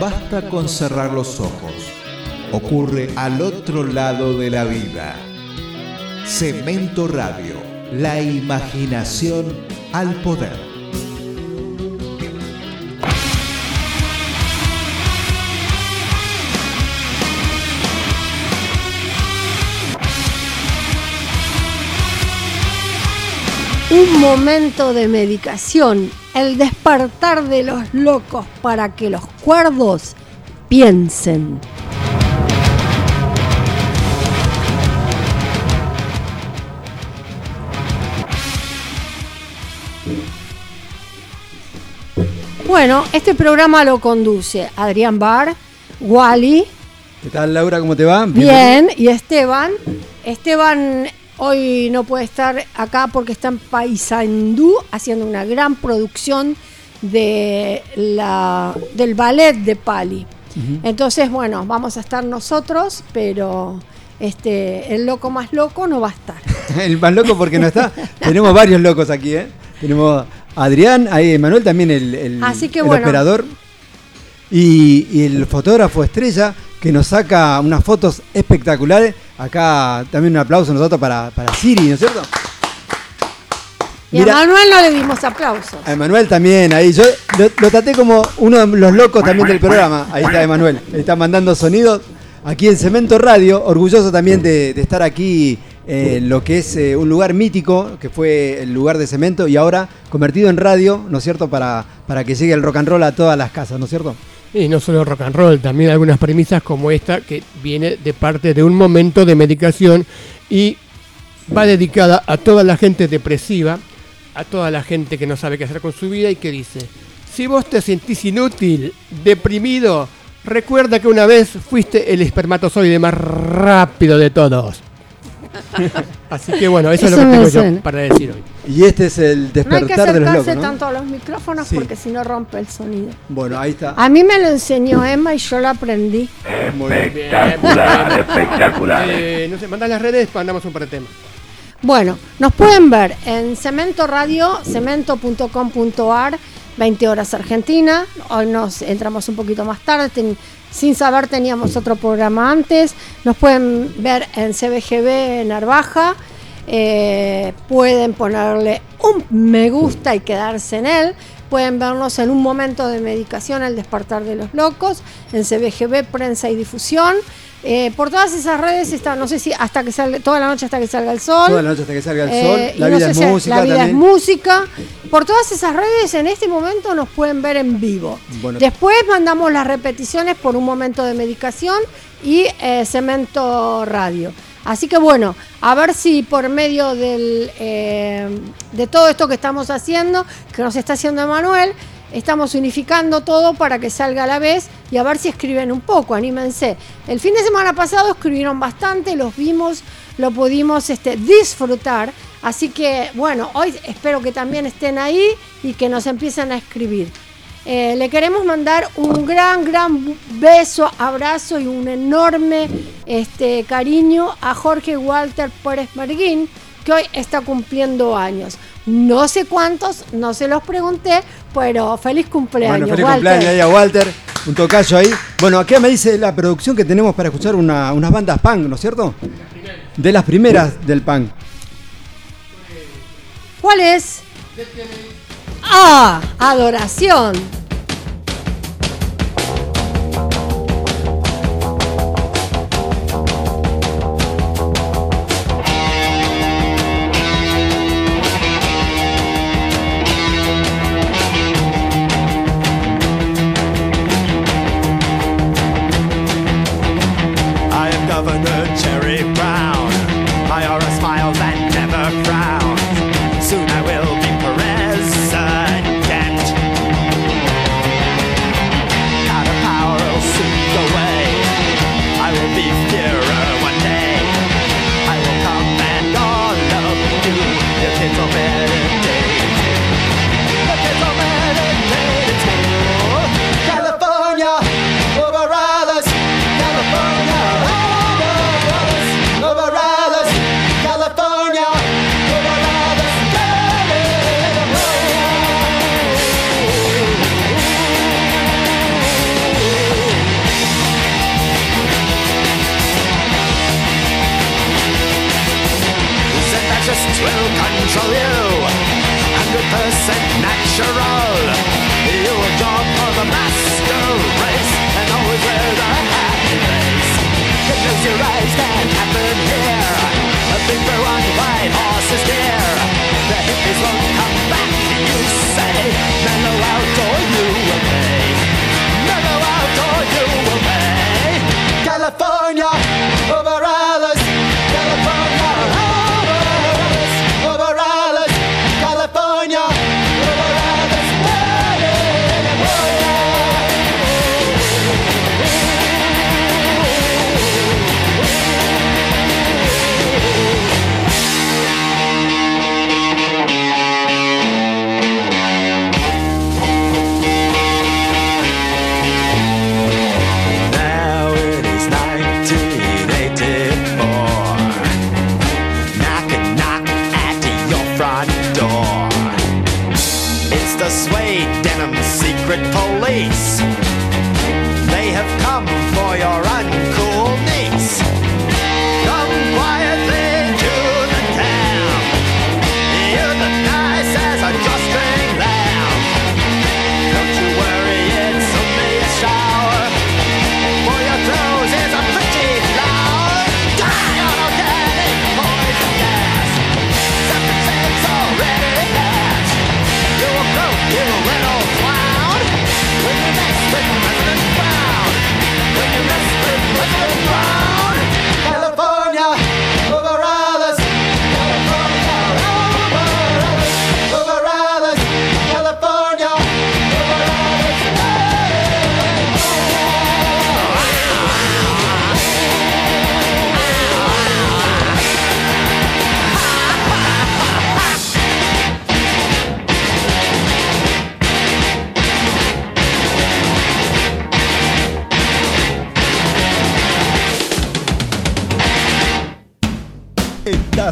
basta con cerrar los ojos. Ocurre al otro lado de la vida. Cemento Radio, la imaginación al poder. Un momento de medicación, el despertar de los locos para que los cuerdos piensen. Bueno, este programa lo conduce Adrián Bar, Wally. ¿Qué tal Laura? ¿Cómo te va? Bien, y Esteban. Esteban Hoy no puede estar acá porque está en Paysandú haciendo una gran producción de la, del ballet de Pali. Entonces, bueno, vamos a estar nosotros, pero este, el loco más loco no va a estar. el más loco porque no está. Tenemos varios locos aquí, ¿eh? Tenemos a Adrián, ahí Manuel también el, el, operador. Y, y, el fotógrafo estrella que nos saca unas fotos espectaculares. Acá también un aplauso nosotros para, para Siri, ¿no es cierto? Y a Manuel no le dimos aplausos. A Emanuel también, ahí. Yo lo, traté como uno de los locos también del programa. Ahí está Emanuel. Está mandando sonidos aquí en Cemento Radio. Orgulloso también de, estar aquí en lo que es eh, un lugar mítico, que fue el lugar de cemento, y ahora convertido en radio, ¿no es cierto? Para, para que llegue el rock and roll a todas las casas, ¿no es cierto? Y no solo rock and roll, también algunas premisas como esta que viene de parte de un momento de medicación y va dedicada a toda la gente depresiva, a toda la gente que no sabe qué hacer con su vida y que dice, si vos te sentís inútil, deprimido, recuerda que una vez fuiste el espermatozoide más rápido de todos. Así que bueno, eso, es lo que tengo yo para decir hoy. Y este es el despertar de los locos. No hay que tanto a los micrófonos porque si no rompe el sonido. Bueno, ahí está. A mí me lo enseñó Emma y yo lo aprendí. Espectacular, espectacular. Eh, no sé, manda las redes, mandamos un par de temas. Bueno, nos pueden ver en Cemento Radio, cemento.com.ar, 20 horas Argentina. Hoy nos entramos un poquito más tarde. Sin saber teníamos otro programa antes. Nos pueden ver en CBGB Narvaja. Eh, pueden ponerle un me gusta y quedarse en él. Pueden vernos en un momento de medicación, el despertar de los locos, en CBGB Prensa y Difusión. Eh, por todas esas redes está, no sé si hasta que salga, toda la noche hasta que salga el sol. Toda la noche hasta que salga el sol. Eh, la vida es música. La vida es música. Por todas esas redes en este momento nos pueden ver en vivo. Después mandamos las repeticiones por un momento de medicación y eh, Cemento Radio. Así que bueno, a ver si por medio del, de todo esto que estamos haciendo, que nos está haciendo Emanuel, estamos unificando todo para que salga a la vez y a ver si escriben un poco, anímense. El fin de semana pasado escribieron bastante, los vimos, lo pudimos este, disfrutar, así que bueno, hoy espero que también estén ahí y que nos empiecen a escribir. Eh, le queremos mandar un gran, gran beso, abrazo y un enorme este, cariño a Jorge Walter Pérez Merguín, que hoy está cumpliendo años. No sé cuántos, no se los pregunté, pero feliz cumpleaños. Bueno, feliz cumpleaños ahí a Walter, un tocayo ahí. Bueno, aquí me dice la producción que tenemos para escuchar unas bandas punk, ¿no es cierto? De las primeras del punk. ¿Cuál es? Ah, adoración.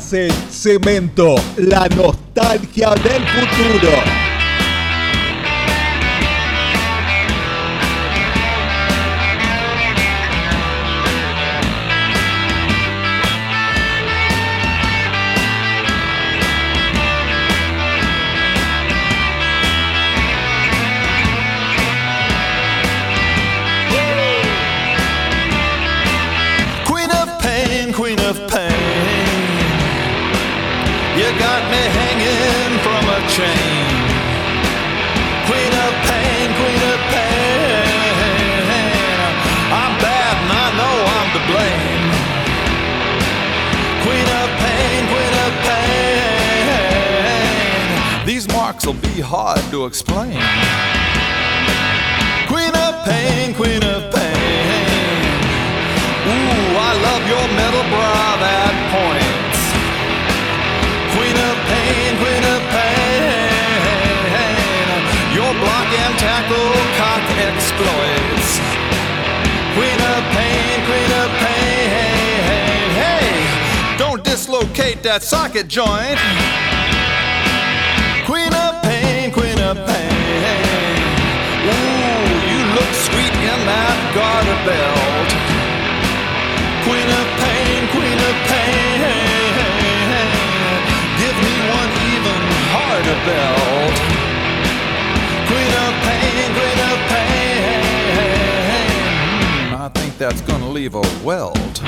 Cemento, la nostalgia del futuro. Marks will be hard to explain. Queen of pain, queen of pain. Ooh, I love your metal bra that points. Queen of pain, queen of pain. Your block and tackle cock exploits. Queen of pain, queen of pain. Hey, don't dislocate that socket joint. That garter belt. Queen of pain, queen of pain. Give me one even harder belt. Queen of pain, queen of pain. I think that's gonna leave a welt.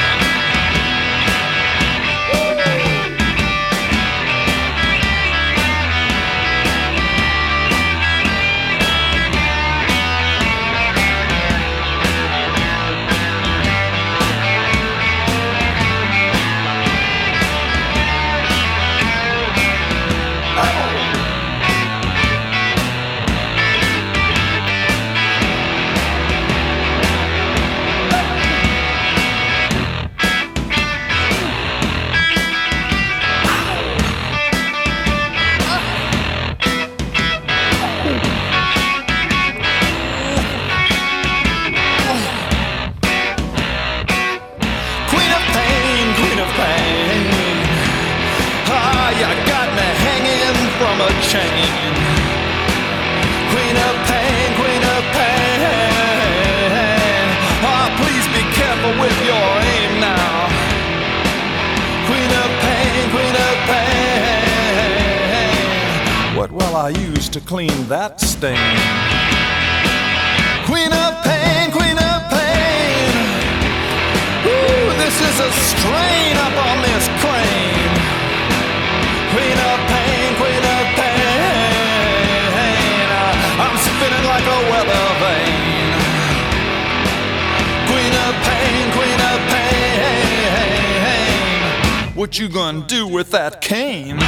To clean that stain? Queen of pain, queen of pain. Ooh, this is a strain up on this crane. Queen of pain, queen of pain. I'm spinning like a weather vane. Queen of pain, queen of pain. What you gonna do with that cane?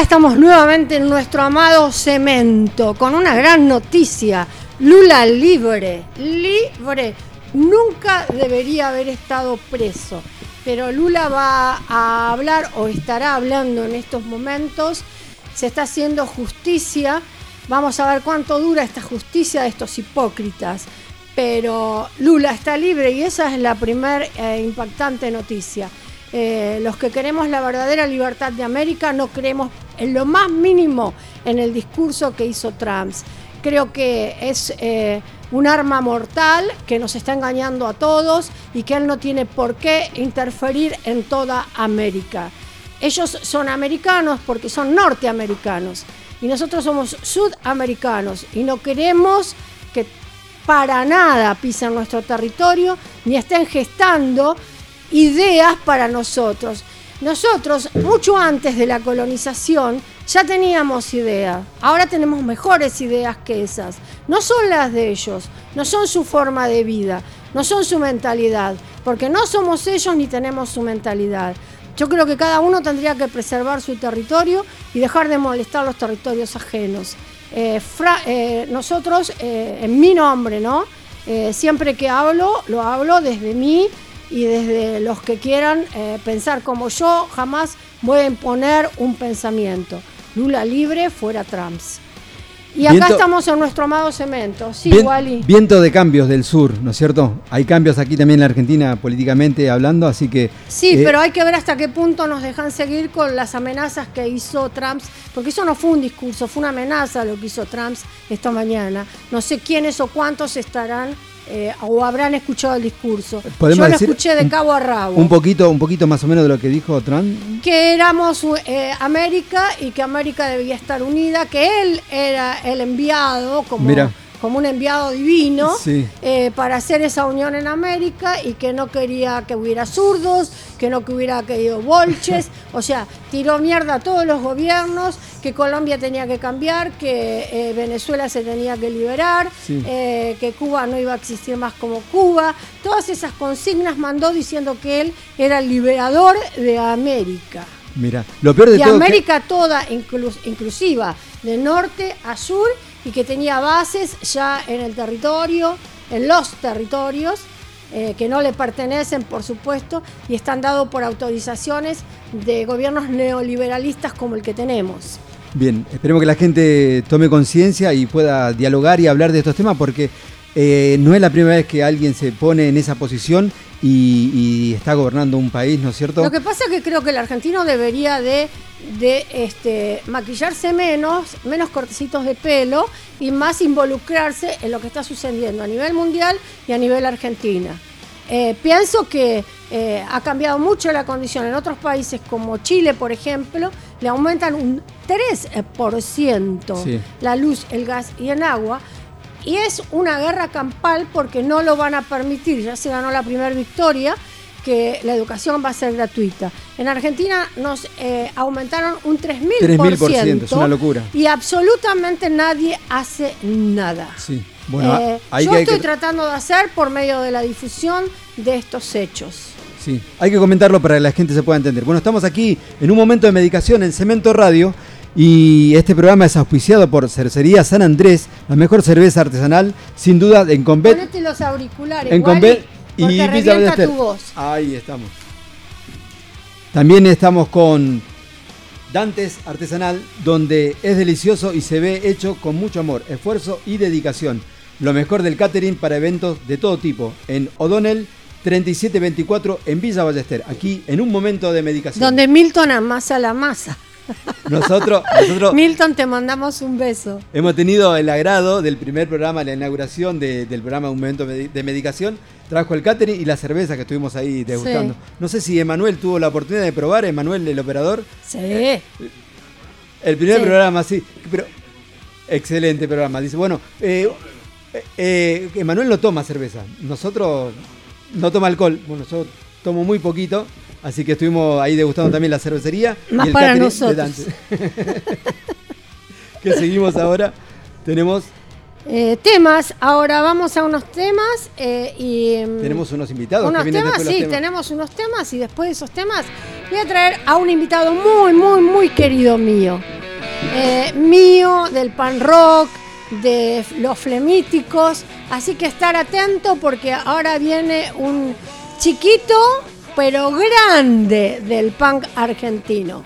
Estamos nuevamente en nuestro amado cemento con una gran noticia. Lula libre, libre. Nunca debería haber estado preso, pero Lula va a hablar o estará hablando en estos momentos. Se está haciendo justicia. Vamos a ver cuánto dura esta justicia de estos hipócritas. Pero Lula está libre y esa es la primer eh, impactante noticia. Eh, los que queremos la verdadera libertad de América no creemos en lo más mínimo en el discurso que hizo Trump. Creo que es eh, un arma mortal que nos está engañando a todos y que él no tiene por qué interferir en toda América. Ellos son americanos porque son norteamericanos y nosotros somos sudamericanos y no queremos que para nada pisen nuestro territorio ni estén gestando ideas para nosotros. Nosotros, mucho antes de la colonización, ya teníamos ideas. Ahora tenemos mejores ideas que esas. No son las de ellos, no son su forma de vida, no son su mentalidad, porque no somos ellos ni tenemos su mentalidad. Yo creo que cada uno tendría que preservar su territorio y dejar de molestar los territorios ajenos. Eh, eh, nosotros, eh, en mi nombre, ¿no? Siempre que hablo, lo hablo desde mí y desde los que quieran eh, pensar como yo, jamás voy a imponer un pensamiento. Lula libre, fuera Trumps. Y acá Viento- estamos en nuestro amado cemento. Sí, Vien- Wally. viento de cambios del sur, ¿no es cierto? Hay cambios aquí también en la Argentina políticamente hablando, así que... Sí, eh, pero hay que ver hasta qué punto nos dejan seguir con las amenazas que hizo Trump, porque eso no fue un discurso, fue una amenaza lo que hizo Trump esta mañana. No sé quiénes o cuántos estarán eh, o habrán escuchado el discurso. Yo ¿podemos lo escuché de cabo a rabo. Un poquito, un poquito más o menos de lo que dijo Trump. que éramos eh, América y que América debía estar unida, que él era el enviado como, Mira. Como un enviado divino Sí. eh, para hacer esa unión en América y que no quería que hubiera zurdos, que no que hubiera querido bolches, o sea, tiró mierda a todos los gobiernos, que Colombia tenía que cambiar, que eh, Venezuela se tenía que liberar, Sí. eh, que Cuba no iba a existir más como Cuba, todas esas consignas mandó diciendo que él era el liberador de América. Mira, lo peor de De todo... que- América toda, inclus- inclusiva, de norte a sur, y que tenía bases ya en el territorio, en los territorios, eh, que no le pertenecen, por supuesto, y están dados por autorizaciones de gobiernos neoliberalistas como el que tenemos. Bien, esperemos que la gente tome conciencia y pueda dialogar y hablar de estos temas porque eh, no es la primera vez que alguien se pone en esa posición y, y está gobernando un país, ¿no es cierto? Lo que pasa es que creo que el argentino debería de, de, este, maquillarse menos, menos cortecitos de pelo y más involucrarse en lo que está sucediendo a nivel mundial y a nivel argentina. Eh, pienso que eh, ha cambiado mucho la condición en otros países como Chile, por ejemplo, le aumentan un 3% Sí. la luz, el gas y el agua. Y es una guerra campal porque no lo van a permitir. Ya se ganó la primera victoria, que la educación va a ser gratuita. En Argentina nos eh, aumentaron un 3.000%. 3.000%, es una locura. Y absolutamente nadie hace nada. Sí. Bueno, Eh, hay yo que- estoy que- tratando de hacer por medio de la difusión de estos hechos. Sí, hay que comentarlo para que la gente se pueda entender. Bueno, estamos aquí en un momento de medicación en Cemento Radio y este programa es auspiciado por Cercería San Andrés, la mejor cerveza artesanal, sin duda, en Convet. Ponete los auriculares, En Convet porque Villa revienta tu voz. Ahí estamos. También estamos con Dantes Artesanal, donde es delicioso y se ve hecho con mucho amor, esfuerzo y dedicación. Lo mejor del catering para eventos de todo tipo, en O'Donnell 3724 en Villa Ballester, aquí en un momento de medicación. Donde Milton amasa la masa. Nosotros, nosotros Milton, te mandamos un beso. hemos tenido el agrado del primer programa, la inauguración de- del programa Un Momento Medi- de Medicación. Trajo el catering y la cerveza que estuvimos ahí degustando. Sí. No sé si Emanuel tuvo la oportunidad de probar, Emanuel, el operador. Sí. El primer Sí. programa, sí. Pero, excelente programa. Dice, bueno, eh, eh, eh, Emanuel no toma cerveza. Nosotros no toma alcohol. Bueno, yo tomo muy poquito. Así que estuvimos ahí degustando también la cervecería. Más y el para nosotros. que seguimos ahora. Tenemos eh, temas. Ahora vamos a unos temas eh, y. Mm, tenemos unos invitados. Unos temas, sí, tenemos unos temas y después de esos temas voy a traer a un invitado muy, muy, muy querido mío. Eh, mío, del pan rock, de los flemíticos. Así que estar atento porque ahora viene un chiquito pero grande del punk argentino.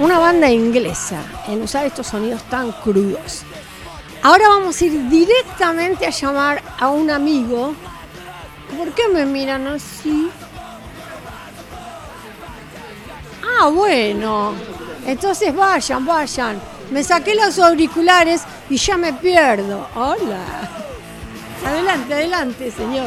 una banda inglesa en usar estos sonidos tan crudos. Ahora vamos a ir directamente a llamar a un amigo. ¿Por qué me miran así? Ah, bueno. Entonces vayan, vayan. Me saqué los auriculares y ya me pierdo. Hola. Adelante, adelante, señor.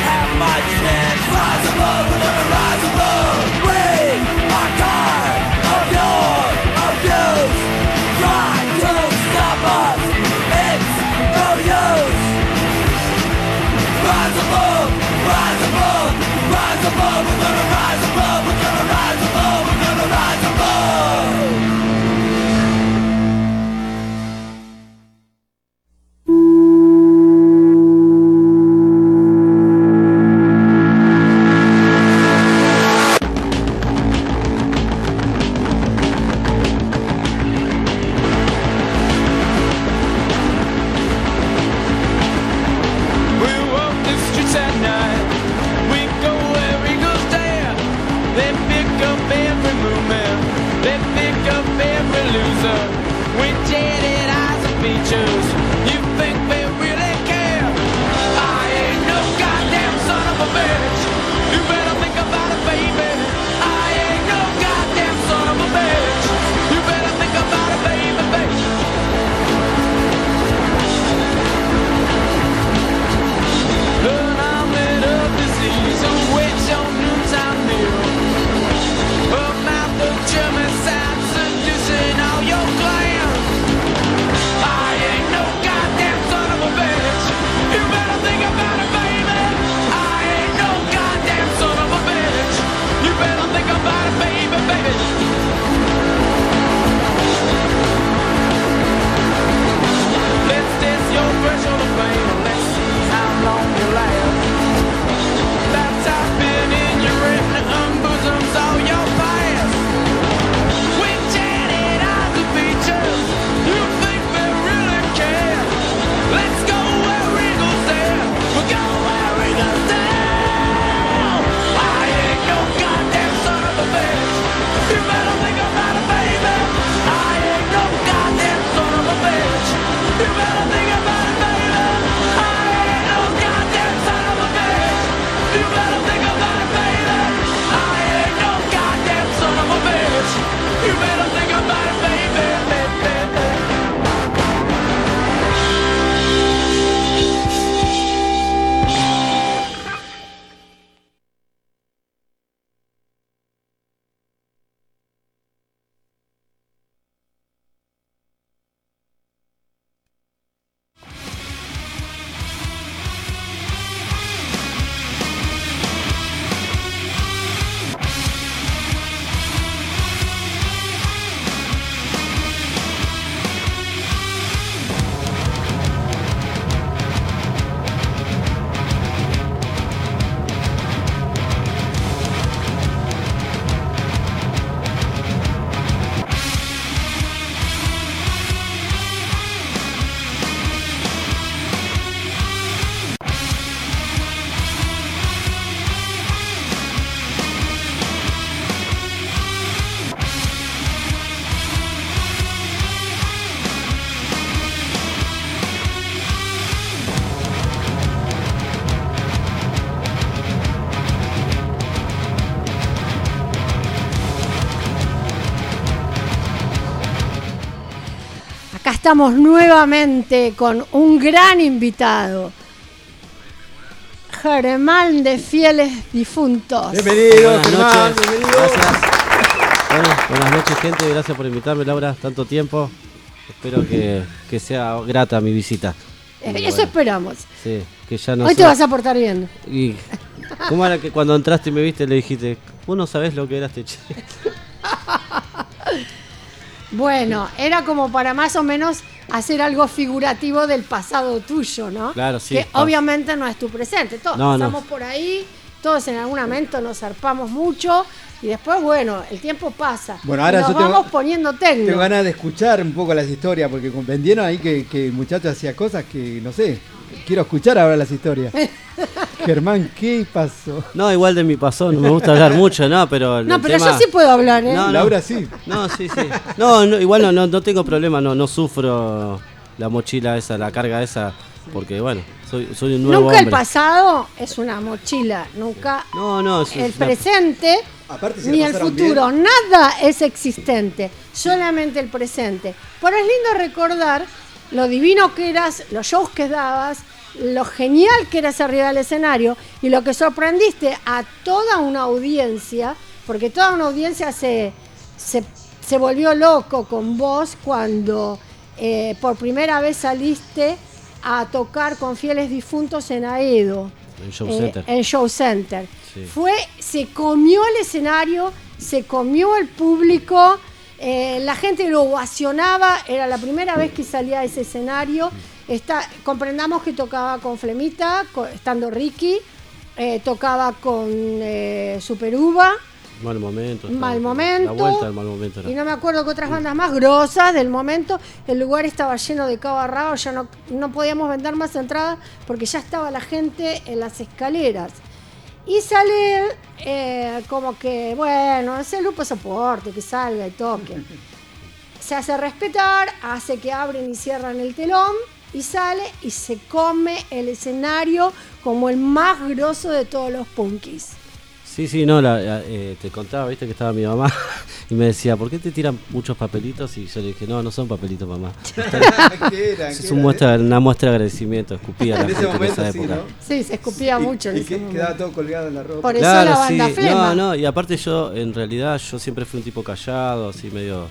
the bar nothing about estamos nuevamente con un gran invitado. Germán de Fieles Difuntos. Bienvenido, Buenas Germán, noches. bienvenido. Gracias. Bueno, buenas noches, gente. Gracias por invitarme, Laura, tanto tiempo. Espero que, que sea grata mi visita. Eh, Eso bueno, esperamos. Sí, que ya no Hoy te vas a portar bien. Y, ¿Cómo era que cuando entraste y me viste le dijiste, vos no sabés lo que era este chico? Bueno, era como para más o menos hacer algo figurativo del pasado tuyo, ¿no? Claro, sí, Que obviamente no es tu presente. Todos No, no. pasamos por ahí, todos en algún momento nos zarpamos mucho y después, bueno, el tiempo pasa. Bueno, ahora y nos yo tengo- vamos poniendo técnico. Tengo ganas de escuchar un poco las historias, porque vendieron ahí que, que el muchacho hacía cosas que, no sé, quiero escuchar ahora las historias. Germán, ¿qué pasó? No, igual de mi pasado, no me gusta hablar mucho, ¿no? Pero el No, pero tema- yo sí puedo hablar, ¿eh? No, no. Laura sí. No, sí, sí. No, no, igual no, no, no tengo problema, no, no sufro la mochila esa, la carga esa, porque bueno, soy, soy un nuevo Nunca el pasado es una mochila, nunca No, no, es el una- presente Aparte, ni el futuro. bien. Nada es existente, solamente el presente. Pero es lindo recordar lo divino que eras, los shows que dabas, lo genial que eras arriba del escenario y lo que sorprendiste a toda una audiencia, porque toda una audiencia se, se, se volvió loco con vos cuando eh, por primera vez saliste a tocar con fieles difuntos en Aedo. En Show eh, Center. en Show Center. Sí. Fue, se comió el escenario, se comió el público, eh, la gente lo ovacionaba, era la primera vez que salía a ese escenario. Está, comprendamos que tocaba con Flemita, estando Ricky, eh, tocaba con eh, Super Uva, Mal momento. Mal momento. La vuelta del mal momento. era. y no me acuerdo que otras bandas más grosas del momento. El lugar estaba lleno de cabo rabo, ya no, no podíamos vender más entradas porque ya estaba la gente en las escaleras. Y sale eh, como que, bueno, es el grupo soporte, que salga y toque. Se hace respetar, hace que abren y cierran el telón y sale y se come el escenario como el más grosso de todos los punkis. Sí, sí, no, la- la- eh, te contaba, viste que estaba mi mamá y me decía, ¿por qué te tiran muchos papelitos? Y yo le dije, no, no son papelitos, mamá. ¿Qué era? Es ¿Qué un era? muestra, una muestra de agradecimiento, escupía a la En ese gente en momento esa sí, época. ¿no? Sí, se escupía mucho en y ese que momento. quedaba todo colgado en la ropa. Por eso la banda Flema. No, no, y aparte yo, en realidad, yo siempre fui un tipo callado, así medio.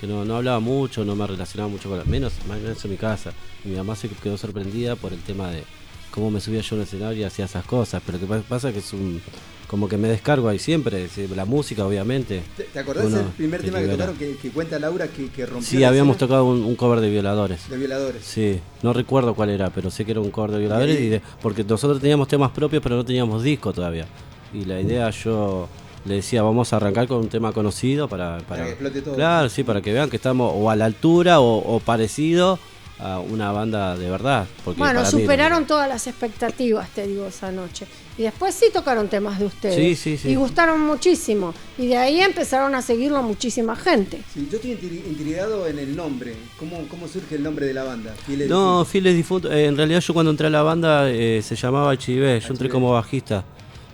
Que no, no hablaba mucho, no me relacionaba mucho con la. menos, más menos en mi casa. Y mi mamá se quedó sorprendida por el tema de cómo me subía yo al escenario y hacía esas cosas. Pero lo que pa- pasa es que es un. como que me descargo ahí siempre, la música, obviamente. ¿Te, te acordás Uno del primer te tema que libera. tocaron que, que cuenta Laura que, que rompió Sí, habíamos escena tocado un, un cover de violadores. de violadores? Sí, no recuerdo cuál era, pero sé que era un cover de violadores. Y- y de- porque nosotros teníamos temas propios, pero no teníamos disco todavía. Y la idea yo le decía, vamos a arrancar con un tema conocido para, para, que explote todo. Claro, sí, para que vean que estamos o a la altura o, o parecido a una banda de verdad. Porque Bueno, para mí- superaron todas las expectativas, te digo, esa noche. Y después sí tocaron temas de ustedes. Sí, sí, sí. Y gustaron muchísimo. Y de ahí empezaron a seguirlo muchísima gente. Sí, yo estoy intri- intrigado en el nombre. ¿Cómo, cómo surge el nombre de la banda? Fieles No, Difuntos. Files Difuntos. eh, en realidad yo cuando entré a la banda eh, se llamaba HIV. Yo entré como bajista.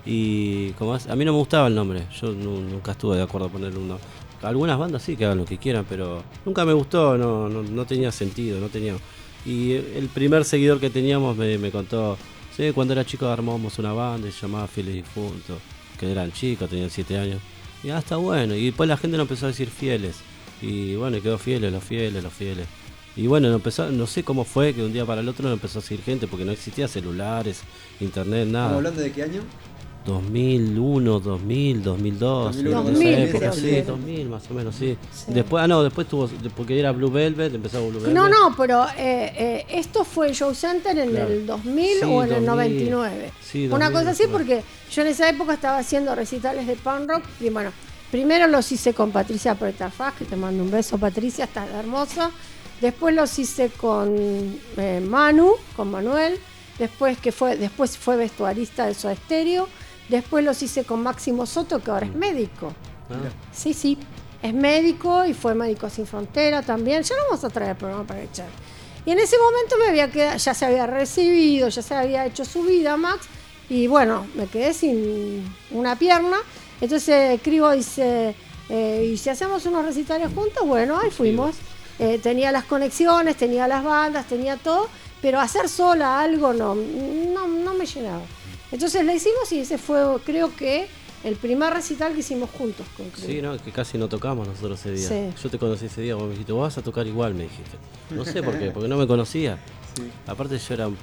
Y como a mí no me gustaba el nombre. Yo nu- nunca estuve de acuerdo a ponerle un nombre. Algunas bandas sí que hagan lo que quieran, pero nunca me gustó, no, no, no tenía sentido, no tenía. Y el primer seguidor que teníamos me, contó, sí, cuando era chico armamos una banda y se llamaba Fieles Difuntos, que eran chicos, tenían 7 años. Y ah, está bueno. Y después la gente nos empezó a decir fieles. Y bueno, quedó fieles, los fieles, los fieles. Y bueno, no empezó, no sé cómo fue que un día para el otro nos empezó a seguir gente, porque no existía celulares, internet, ¿Estamos nada. hablando de qué año? 2001, 2000, 2002, 2001, en esa 2000 época, creo sí, que era. 2000 más o menos, sí. Después, ah, no, después tuvo, porque era Blue Velvet, empezó Blue Velvet. No, no, pero eh, eh, esto fue Show Center en Claro. el 2000 Sí, o en el 2000. 99. Sí, Una 2000, cosa así porque yo en esa época estaba haciendo recitales de punk rock y bueno, primero los hice con Patricia Pretafaz, que te mando un beso Patricia, estás hermosa. Después los hice con eh, Manu, con Manuel. Después que fue, después fue vestuarista de Soda Stereo. Después los hice con Máximo Soto, que ahora es médico. Ah, Sí, sí. Es médico y fue médico sin frontera también. Ya lo vamos a traer el programa para echar. Y en ese momento me había quedado, ya se había recibido, ya se había hecho su vida, Max. Y bueno, me quedé sin una pierna. Entonces escribo, dice, eh, y si hacemos unos recitales juntos, bueno, ahí fuimos. eh, tenía las conexiones, tenía las bandas, tenía todo, pero hacer sola algo no, no, no me llenaba. Entonces la hicimos y ese fue, creo que, el primer recital que hicimos juntos con. Sí, no, que casi no tocamos nosotros ese día. Sí. Yo te conocí ese día, vos me dijiste, vos vas a tocar igual, me dijiste. No sé por qué, porque no me conocía. Aparte yo era un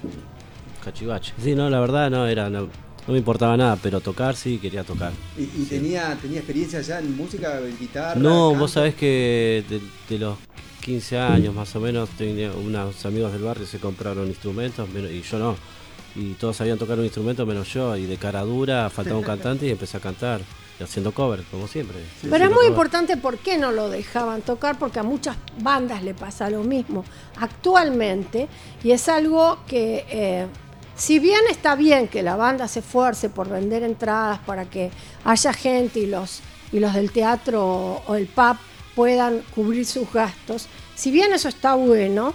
cachivache. Sí, no, la verdad no era, no, no me importaba nada, pero tocar sí quería tocar. ¿Y, y tenía, tenía experiencia ya en música, en guitarra? No, canto? vos sabés que de, de los 15 años más o menos, tenía unos amigos del barrio se compraron instrumentos y yo no. Y todos sabían tocar un instrumento menos yo. Y de cara dura faltaba un cantante y empecé a cantar. Haciendo cover, como siempre. Pero es muy cover. importante por qué no lo dejaban tocar, porque a muchas bandas le pasa lo mismo actualmente, y es algo que, eh, si bien está bien que la banda se esfuerce por vender entradas para que haya gente y los, y los del teatro o, o el pub puedan cubrir sus gastos, si bien eso está bueno,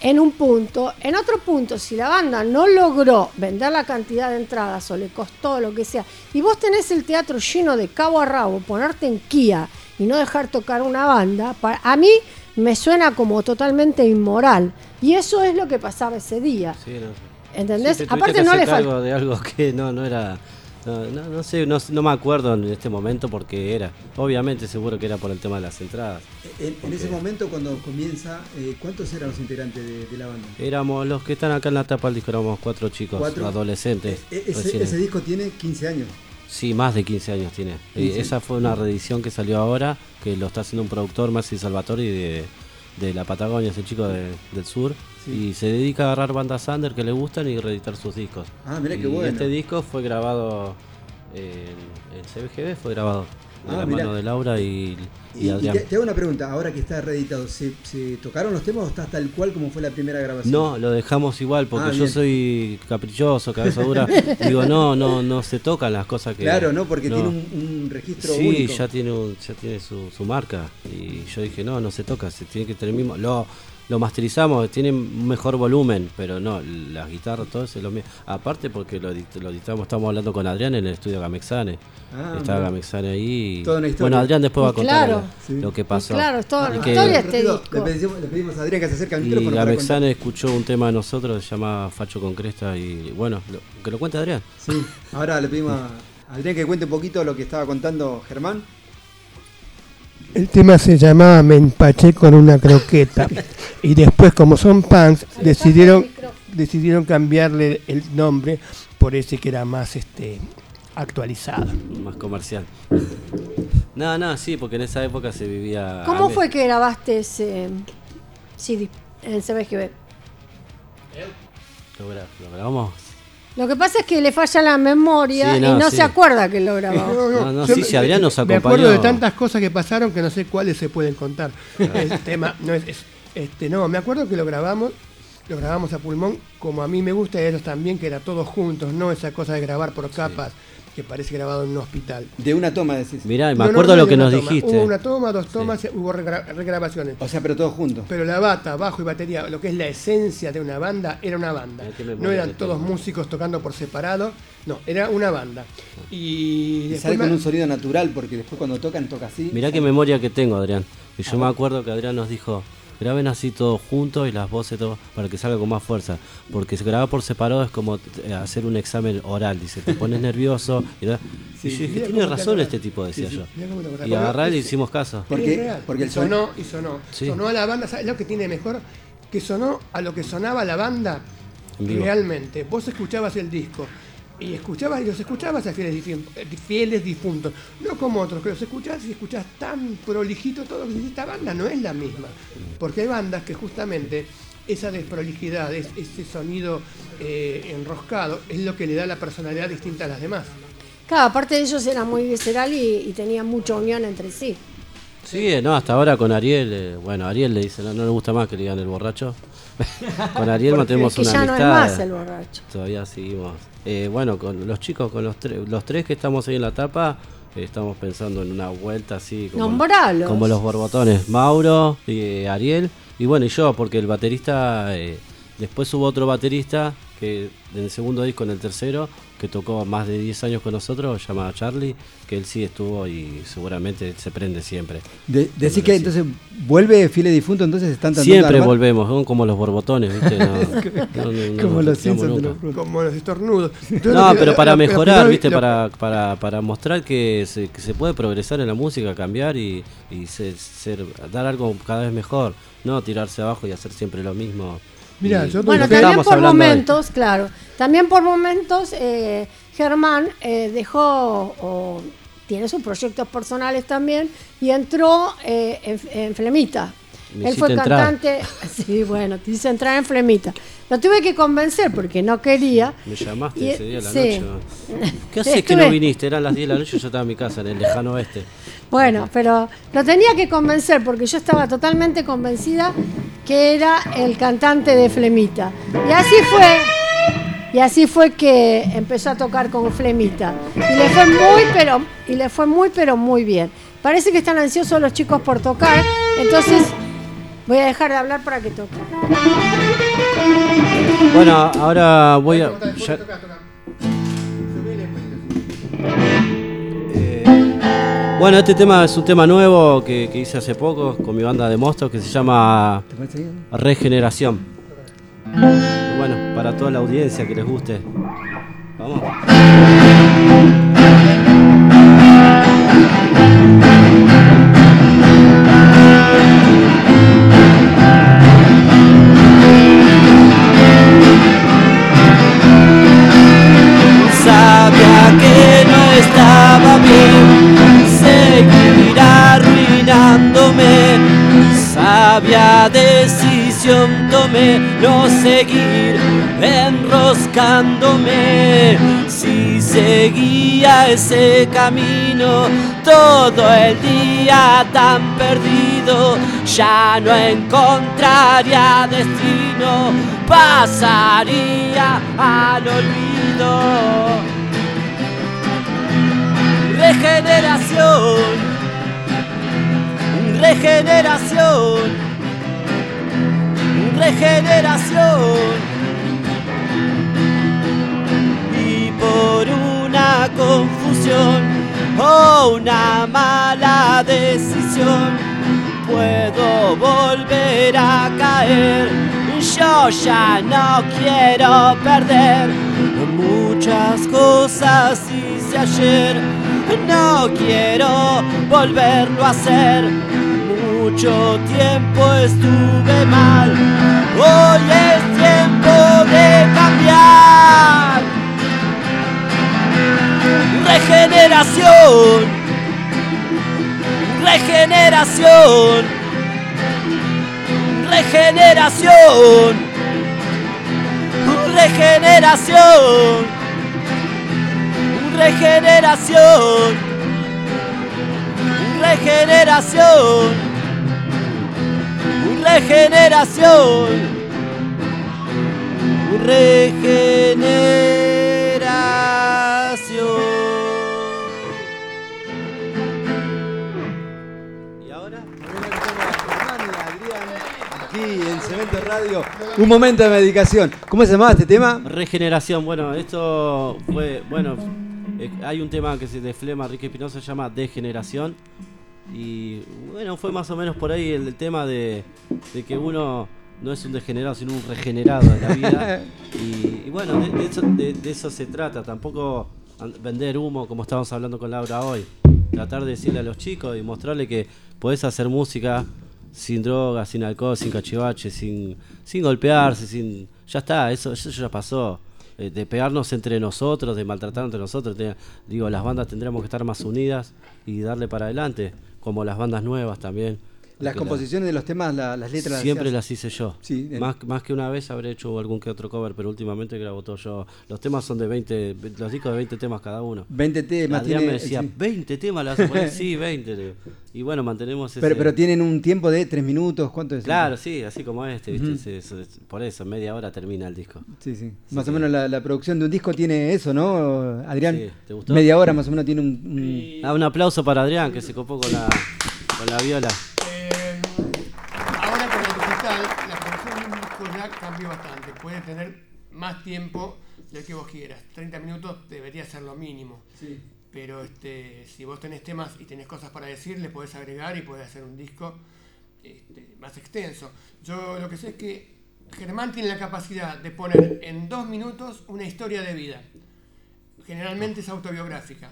en un punto. En otro punto, si la banda no logró vender la cantidad de entradas o le costó lo que sea, y vos tenés el teatro lleno de cabo a rabo, ponerte en Kia y no dejar tocar una banda, a mí me suena como totalmente inmoral. Y eso es lo que pasaba ese día. Sí, no. ¿Entendés? Sí, Aparte no le falta... de algo que no, no era. No, no, no sé, no, no me acuerdo en este momento porque era. Obviamente, seguro que era por el tema de las entradas. En, en ese momento, cuando comienza, eh, ¿cuántos eran los integrantes de, de la banda? Éramos los que están acá en la tapa del disco, éramos cuatro chicos Cuatro. adolescentes. E- ese, recién. ese disco tiene 15 años. Sí, más de 15 años tiene. Eh, 15. esa fue una reedición que salió ahora, que lo está haciendo un productor, Maxi Salvatori, de, de la Patagonia, ese chico de- del sur. Sí. Y se dedica a agarrar bandas under que le gustan y reeditar sus discos. Ah, mirá qué bueno. Este disco fue grabado en, en CBGB, fue grabado de Ah, la mirá. mano de Laura y, y Adrián. te, te hago una pregunta, ahora que está reeditado, ¿se, se tocaron los temas o está tal cual como fue la primera grabación? No, lo dejamos igual porque Ah, yo soy caprichoso, cabeza dura. Digo, no, no, no se tocan las cosas que. Claro, ¿no? Porque no. tiene un, un registro Sí, único. ya tiene, un- ya tiene su, su marca. Y yo dije, no, no se toca, se tiene que tener el mismo. Lo, lo masterizamos, tiene un mejor volumen, pero no, las guitarras, todo eso es lo mismo. Aparte, porque lo, edit- lo editamos, estamos hablando con Adrián en el estudio Gamexane. Ah, Estaba. Gamexane ahí. y- Toda una historia. Bueno, Adrián después va a Y contar claro. lo- que pasó. claro, es toda Y la que- historia este disco. Le pedimos, le pedimos a Adrián que se acerque al Y micrófono contar. Gamexane escuchó un tema de nosotros, se llama Facho con Cresta, y bueno, lo- que lo cuente Adrián. Sí, ahora le pedimos a Adrián que cuente un poquito lo que estaba contando Germán. El tema se llamaba Me empaché con una croqueta. y después, como son punks, decidieron, decidieron cambiarle el nombre por ese que era más este actualizado. más comercial. No, no, sí, porque en esa época se vivía. ¿Cómo fue que grabaste ese CD en CBGB? Lo, gra- lo grabamos. Lo que pasa es que le falla la memoria Sí, y no, sí. se acuerda que lo grabó. No, no, Yo sí, me- sí, Adrián nos Me acompañó. acuerdo de tantas cosas que pasaron que no sé cuáles se pueden contar. El tema no es, es- este no, me acuerdo que lo grabamos, lo grabamos a pulmón como a mí me gusta y a ellos también que era todos juntos, no esa cosa de grabar por capas que parece grabado en un hospital. De una toma, decís. Mirá, y me No, acuerdo no lo que nos toma. dijiste. Hubo una toma, dos tomas, hubo regra- regrabaciones. O sea, pero todos juntos. Pero la bata, bajo y batería, lo que es la esencia de una banda, era una banda. No eran todos músicos tocando por separado, no, era una banda. Y, Y después sale con me- un sonido natural porque después cuando tocan, toca así. Mirá qué memoria que tengo, Adrián. Y yo me acuerdo que Adrián nos dijo, graben así todos juntos y las voces todo, para que salga con más fuerza. Porque grabar por separado es como eh, hacer un examen oral, dice, te pones nervioso. Y, ¿no? Y yo dije, tiene razón este tipo, decía yo. Y agarrar y hicimos caso. Porque- porque el sonó y sonó. Sí. Sonó a la banda, ¿sabes lo que tiene mejor? Que sonó a lo que sonaba la banda realmente. Vos escuchabas el disco y escuchabas y los escuchabas a fieles, eh, fieles difuntos. No como otros, que los escuchás y escuchás tan prolijito todo que esta banda no es la misma. Porque hay bandas que justamente esa desprolijidad, es- ese sonido eh, enroscado, es lo que le da la personalidad distinta a las demás. Claro, aparte de ellos era muy visceral y, y tenían mucha unión entre sí. Sí, no, hasta ahora con Ariel, eh, bueno, Ariel le dice, no, no le gusta más que le digan el borracho. con Ariel mantenemos una ya no es amistad. más el borracho. Todavía seguimos. Eh, bueno, con los chicos, con los, tres los tres que estamos ahí en la tapa, eh, estamos pensando en una vuelta así. Como, Nombralos. como los borbotones. Mauro, eh, Ariel y bueno, y yo, porque el baterista, eh, después hubo otro baterista que en el segundo disco, en el tercero, que tocó más de 10 años con nosotros, llamado Charlie, que él sí estuvo y seguramente se prende siempre. De, decís Cuando que entonces ¿Vuelve File Difunto entonces? ¿Están tratando Siempre volvemos, son como los borbotones, ¿viste? No, no, no, no Como los Como los estornudos. No, pero para mejorar, ¿viste? La- Para, para, para mostrar que se, que se puede progresar en la música, cambiar y, y ser, ser- dar algo cada vez mejor. No tirarse abajo y hacer siempre lo mismo. Yo Bueno, también por momentos, claro. También por momentos, eh, Germán eh, dejó, o tiene sus proyectos personales también, y entró eh, en, en Flemita. Me Él fue entrar. cantante, sí, bueno, te hice entrar en Flemita. Lo tuve que convencer porque no quería. Me llamaste Y- ese día a la sí. noche. ¿no? ¿Qué haces que no viniste? Eran las 10 de la noche y yo estaba en mi casa, en el lejano oeste. Bueno, pero lo tenía que convencer porque yo estaba totalmente convencida que era el cantante de Flemita. Y así fue. Y así fue que empezó a tocar con Flemita. Y le fue muy, pero, y le fue muy, pero muy bien. Parece que están ansiosos los chicos por tocar. Entonces voy a dejar de hablar para que toquen. Bueno, ahora voy a. ya- Eh, bueno, este tema es un tema nuevo que, que hice hace poco con mi banda de monstruos que se llama. Regeneración. Bueno, para toda la audiencia que les guste. Vamos. Que no estaba bien seguir arruinándome. Sabia decisión tomé no seguir enroscándome. Si seguía ese camino todo el día tan perdido, ya no encontraría destino, pasaría al olvido. Regeneración regeneración, regeneración. Y por una confusión o una mala decisión, puedo volver a caer. Yo ya no quiero perder muchas cosas hice ayer. No quiero volverlo a hacer. Mucho tiempo estuve mal. Hoy es tiempo de cambiar. Regeneración. Regeneración. Regeneración. Regeneración. Regeneración. Regeneración. Regeneración. Regeneración. ¿Y ahora? Aquí en Cemento Radio, un momento de medicación. ¿Cómo se llamaba este tema? Regeneración, bueno, esto fue, bueno, eh, hay un tema que se de Flema, Enrique Espinosa, se llama Degeneración. Y bueno, fue más o menos por ahí el, el tema de, de que uno no es un degenerado, sino un regenerado de la vida. y, y bueno, de, de eso, de- eso se trata, tampoco vender humo como estábamos hablando con Laura hoy. Tratar de decirle a los chicos y mostrarle que podés hacer música sin drogas, sin alcohol, sin cachivache, sin, sin golpearse, sin. Ya está, eso, eso ya pasó. Eh, de pegarnos entre nosotros, de maltratar entre nosotros. digo, las bandas tendríamos que estar más unidas y darle para adelante, como las bandas nuevas también. Las la- composiciones de los temas, la- las letras. Siempre las hice yo. Sí, en- más, más que una vez habré hecho algún que otro cover, pero últimamente grabo todo yo. Los temas son de 20, los discos de 20 temas cada uno. 20 temas. Adrián tiene- me decía, sí. 20 temas, ¿le vas a poner? Sí, 20. le digo. Y bueno, mantenemos ese... Pero, pero tienen un tiempo de 3 minutos, ¿cuánto es? Claro, sí, así como este, ¿viste? Es- por eso, media hora termina el disco. Sí, sí. Más o menos la, la producción de un disco tiene eso, ¿no, Adrián? Sí, ¿te gustó? Media hora más o menos tiene un... un- Ah, un aplauso para Adrián, que se copó con la, con la viola. Bastante. Puedes tener más tiempo del que vos quieras. 30 minutos debería ser lo mínimo. Pero este, si vos tenés temas y tenés cosas para decir, le podés agregar y podés hacer un disco este, más extenso. Yo lo que sé es que Germán tiene la capacidad de poner en dos minutos una historia de vida. Generalmente es autobiográfica,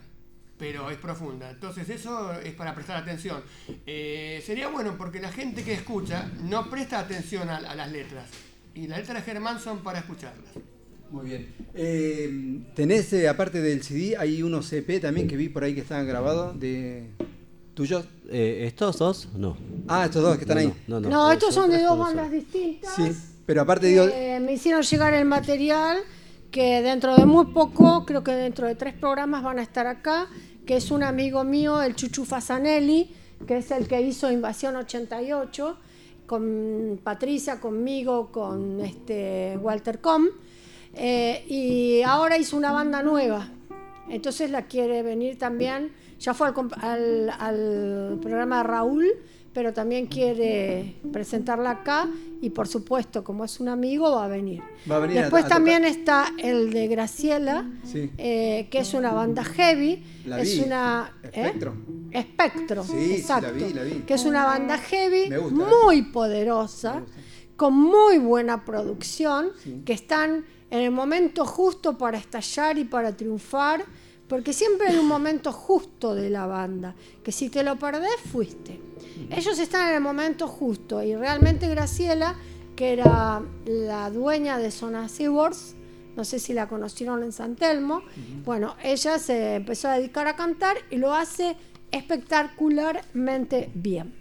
pero es profunda. Entonces eso es para prestar atención. Eh, sería bueno porque la gente que escucha no presta atención a, a las letras. Y las letras de Germán son para escucharlas. Muy bien. Eh, tenés, eh, aparte del CD, hay unos EP también que vi por ahí que estaban grabados de tuyos. Eh, ¿Estos dos? No. Ah, estos dos que están No, ahí. No, no. No, estos son de dos bandas distintas. Sí, pero aparte digo, Eh, me hicieron llegar el material que dentro de muy poco, creo que dentro de tres programas van a estar acá, que es un amigo mío, el Chuchu Fasanelli, que es el que hizo Invasión 88, con Patricia, conmigo, con este Walter Com, eh, y ahora hizo una banda nueva. Entonces la quiere venir también, ya fue al, al programa de Raúl, pero también quiere presentarla acá y por supuesto, como es un amigo, va a venir. Va a venir a- Después a también está el de Graciela, Sí. eh, que es una banda heavy. La es vi. una ¿eh? Espectro. Espectro, Sí, sí, la exacto. vi, la vi. Que es una banda heavy, ¿eh? muy poderosa, con muy buena producción, que están en el momento justo para estallar y para triunfar, porque siempre hay un momento justo de la banda, que si te lo perdés, fuiste. Ellos están en el momento justo y realmente Graciela, que era la dueña de Zona Seawords, no sé si la conocieron en San Telmo, bueno, ella se empezó a dedicar a cantar y lo hace espectacularmente bien.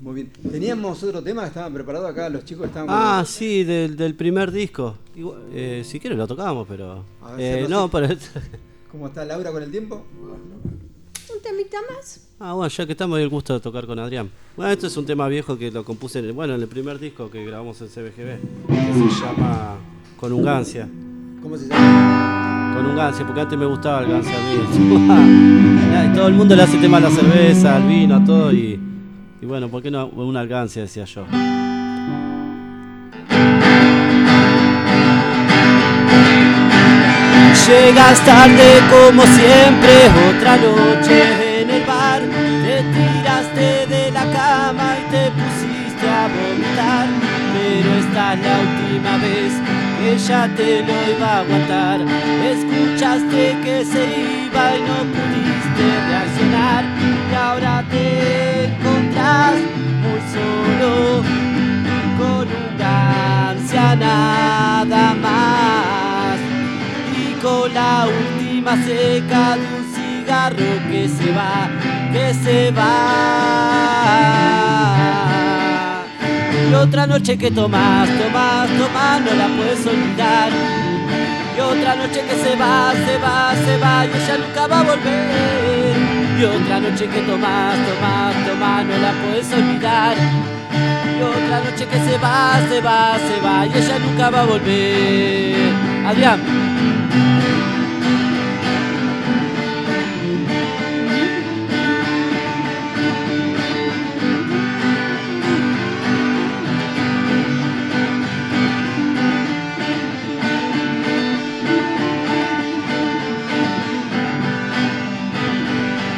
muy bien. Teníamos otro tema que estaban preparados acá, los chicos estaban. Ah, sí, del, del primer disco. Igual, eh, si quieres lo tocamos, pero. A ver, eh, no, pero. ¿Cómo está Laura con el tiempo? Un temita más. Ah, bueno, ya que estamos, el gusto de tocar con Adrián. Bueno, esto es un tema viejo que lo compuse en el, bueno, en el primer disco que grabamos en CBGB, que se llama Con un Gancia. ¿Cómo se llama? Con un Gancia, porque antes me gustaba el Gancia a mí. Todo el mundo le hace tema a la cerveza, al vino, a todo, y, y bueno, ¿por qué no una Gancia, decía yo? Llegas tarde como siempre, otra noche en el bar. Te tiraste de la cama y te pusiste a vomitar. Pero esta es la última vez que ya te lo iba a aguantar. Escuchaste que se iba y no pudiste reaccionar. Y ahora te encontrás muy solo con una nada más la última seca de un cigarro que se va, que se va. Y otra noche que tomás, tomás, tomás, no la puedes olvidar. Y otra noche que se va, se va, se va y ella nunca va a volver. Y otra noche que tomás, tomás, tomás, no la puedes olvidar. Y otra noche que se va, se va, se va y ella nunca va a volver. Adrián.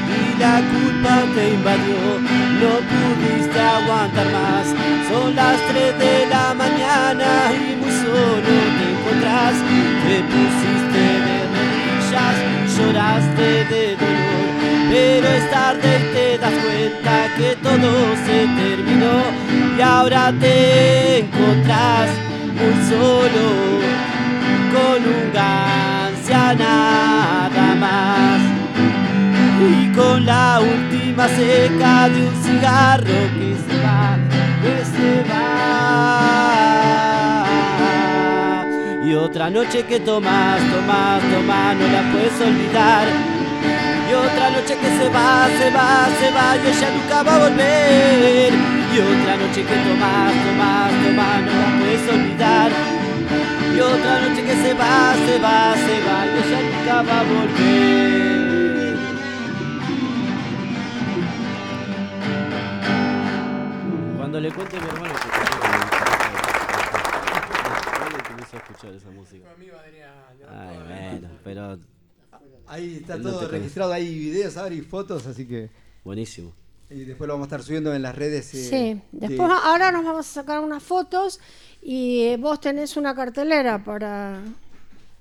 y la culpa te invadió, no pudiste aguantar más. Son las 3 de la mañana y muy solo te encontrás. Te pusiste de rodillas, lloraste de dolor, pero es tarde y te das cuenta que todo se terminó y ahora te encontrás muy solo con un gancia nada más y con la última seca de un cigarro que se va, que se va. Y otra noche que tomas, tomas, tomas, no la puedes olvidar. Y otra noche que se va, se va, se va y ella nunca va a volver. Y otra noche que tomas, tomas, tomas, no la puedes olvidar. Y otra noche que se va, se va, se va y ella nunca va a volver. Cuando le cuente a mi hermano que me hizo escuchar esa música. Ay, bueno, pero Ahí está Él no todo te conoce. registrado, hay videos ahora y fotos, así que. buenísimo. Y después lo vamos a estar subiendo en las redes. eh, Sí, de- después ahora nos vamos a sacar unas fotos y eh, vos tenés una cartelera para...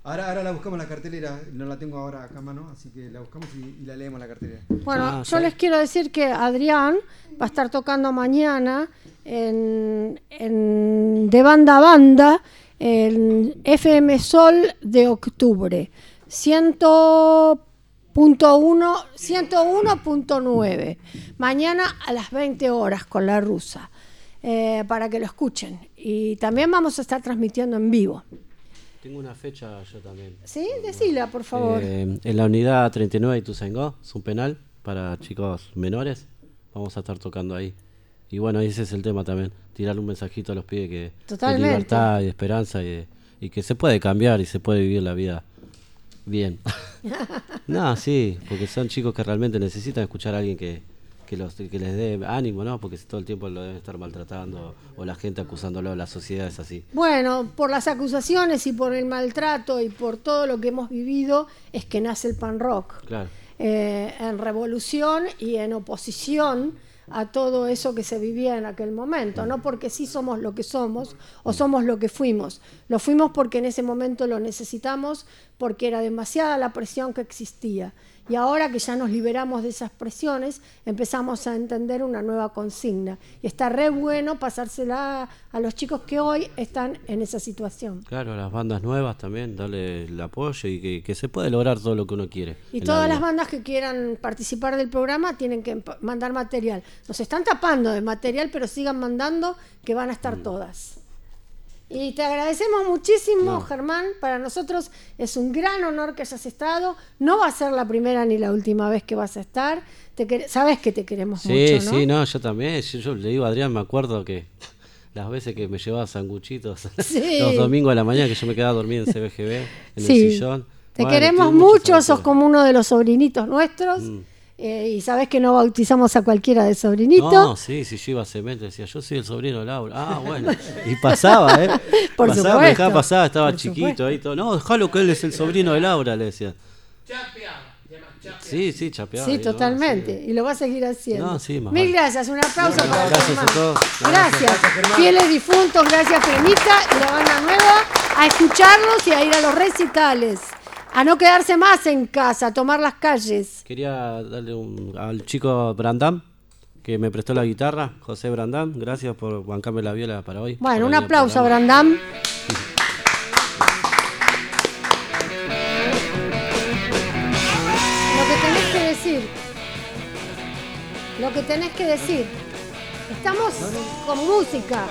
Ahora, ahora la buscamos en la cartelera, no la tengo ahora acá a mano, así que la buscamos y, y la leemos la cartelera. Bueno, Ah, yo sí. les quiero decir que Adrián va a estar tocando mañana en, en- de banda a banda en FM Sol de octubre. 100.1, 101.9. Mañana a las 20 horas con la rusa. eh, para que lo escuchen. Y también vamos a estar transmitiendo en vivo. Tengo una fecha yo también. ¿Sí? Decila, por favor. Eh, en la unidad 39 de Ituzaingó, es un penal para chicos menores. Vamos a estar tocando ahí. Y bueno, ese es el tema también. Tirarle un mensajito a los pibes que Totalmente. de libertad y de esperanza y, de- y que se puede cambiar y se puede vivir la vida bien. no, sí, porque son chicos que realmente necesitan escuchar a alguien que, que, los, que les dé ánimo, ¿no? Porque todo el tiempo lo deben estar maltratando o la gente acusándolo, la sociedad es así. Bueno, por las acusaciones y por el maltrato y por todo lo que hemos vivido es que nace el pan rock. Claro. Eh, en revolución y en oposición a todo eso que se vivía en aquel momento, no porque sí somos lo que somos o somos lo que fuimos, lo fuimos porque en ese momento lo necesitamos, porque era demasiada la presión que existía. Y ahora que ya nos liberamos de esas presiones, empezamos a entender una nueva consigna. Y está re bueno pasársela a los chicos que hoy están en esa situación. Claro, las bandas nuevas también, darle el apoyo y que, que se puede lograr todo lo que uno quiere. Y la todas las bandas que quieran participar del programa tienen que mandar material. Nos están tapando de material, pero sigan mandando que van a estar Mm. todas. Y te agradecemos muchísimo, No. Germán. Para nosotros es un gran honor que hayas estado. No va a ser la primera ni la última vez que vas a estar. Te Sabes que te queremos Sí, mucho, ¿no? sí, no, yo también. Yo, yo le digo a Adrián, me acuerdo que las veces que me llevaba sanguchitos Sí. los domingos de la mañana que yo me quedaba dormido en CBGB, en Sí. el sillón. Te Bueno, queremos mucho, sos como uno de los sobrinitos nuestros. Mm. Eh, y sabes que no bautizamos a cualquiera de sobrinito. No, sí, sí, yo iba a cemento, decía, yo soy el sobrino de Laura. Ah, bueno. Y pasaba, ¿eh? Por pasaba, supuesto, dejaba pasar, estaba por chiquito supuesto. ahí todo. No, déjalo que él es el sobrino de Laura, le decía. Sí, sí, chapeaba. Sí, totalmente. Y lo va a seguir haciendo. No, sí, más Mil vale. gracias. Un aplauso para gracias a todos. Gracias. Fieles difuntos, gracias Cremita y la banda nueva. A escucharlos y a ir a los recitales. A no quedarse más en casa, a tomar las calles. Quería darle un, al chico Brandam, que me prestó la guitarra, José Brandam. Gracias por bancarme la viola para hoy. Bueno, para un aplauso a. Brandam. Lo que tenés que decir. Lo que tenés que decir. Estamos con música.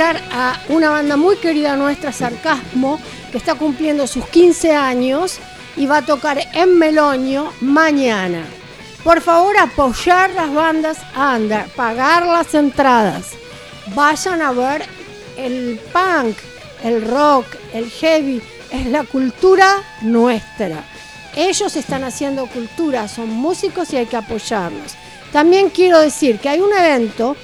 A una banda muy querida nuestra, Sarcasmo, que está cumpliendo sus 15 años y va a tocar en Meloño mañana. Por favor, apoyar las bandas under, pagar las entradas. Vayan a ver el punk, el rock, el heavy, es la cultura nuestra. Ellos están haciendo cultura, son músicos y hay que apoyarlos. También quiero decir que hay un evento,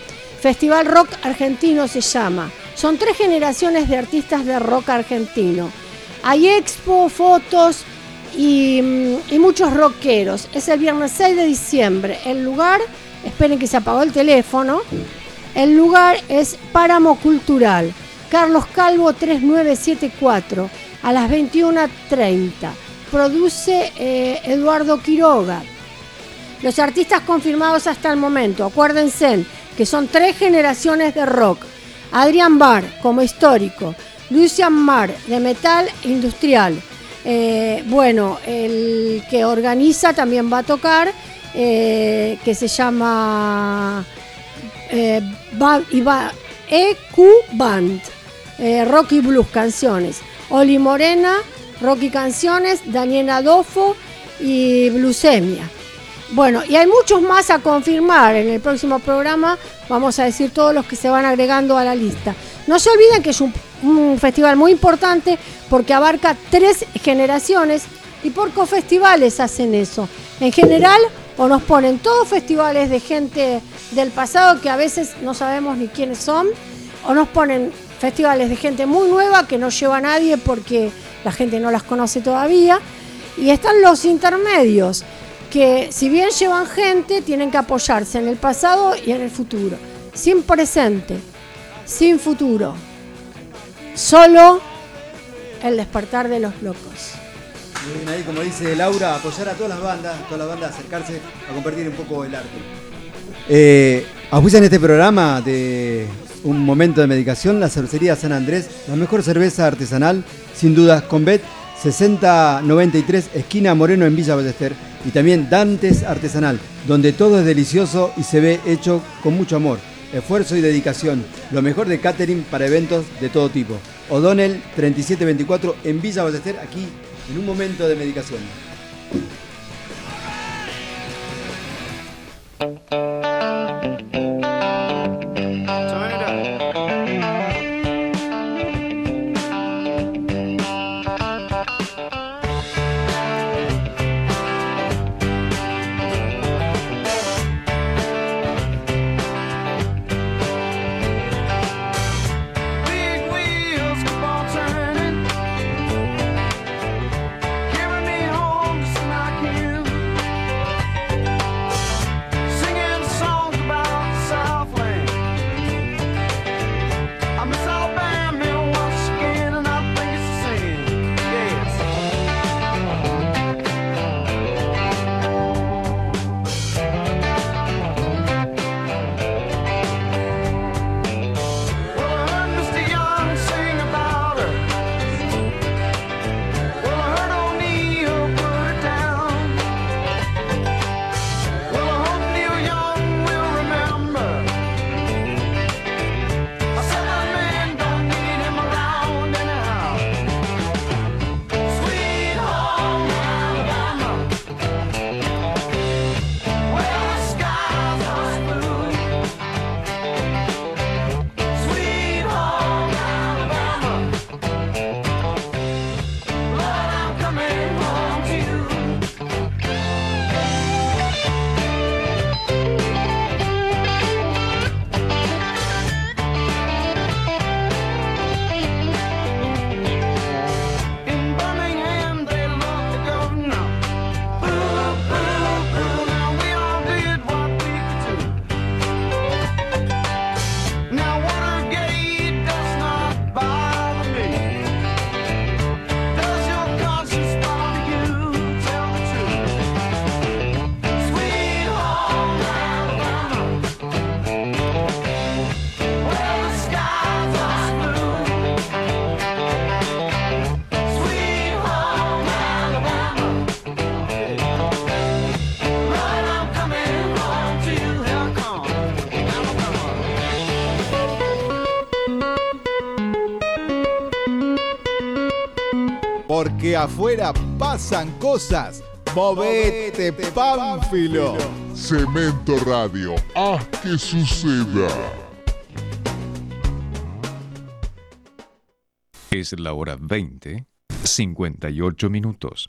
Festival Rock Argentino se llama. Son tres generaciones de artistas de rock argentino. Hay expo, fotos y, mm, muchos rockeros. Es el viernes 6 de diciembre. El lugar, esperen que se apagó el teléfono. El lugar es Páramo Cultural, Carlos Calvo 3974, a las 21.30. Produce eh, Eduardo Quiroga. Los artistas confirmados hasta el momento, acuérdense que son tres generaciones de rock. Adrián Barr como histórico, Lucian Marr de metal industrial. Eh, bueno, el que organiza también va a tocar, eh, que se llama eh, Ba- y va- EQ Band, eh, Rock y Blues Canciones. Oli Morena, Rock y Canciones, Daniel Adolfo y Blusemia. Bueno, y hay muchos más a confirmar. En el próximo programa vamos a decir todos los que se van agregando a la lista. No se olviden que es un, festival muy importante porque abarca tres generaciones y por cofestivales hacen eso. En general, o nos ponen todos festivales de gente del pasado que a veces no sabemos ni quiénes son, o nos ponen festivales de gente muy nueva que no lleva a nadie porque la gente no las conoce todavía. Y están los intermedios, que si bien llevan gente, tienen que apoyarse en el pasado y en el futuro. Sin presente, sin futuro. Solo el despertar de los locos. Bien, ahí como dice Laura, apoyar a todas las bandas, todas las bandas acercarse a compartir un poco el arte. Eh, auspician este programa de un momento de medicación, la cervecería San Andrés, la mejor cerveza artesanal, sin dudas, con Bet 6093, esquina Moreno en Villa Ballester, y también Dantes Artesanal, donde todo es delicioso y se ve hecho con mucho amor, esfuerzo y dedicación, lo mejor de catering para eventos de todo tipo. O'Donnell 3724 en Villa Ballester, aquí en un momento de medicación. Porque afuera pasan cosas. Movete, Pánfilo. Cemento Radio, haz que suceda. Es la hora 20, 58 minutos.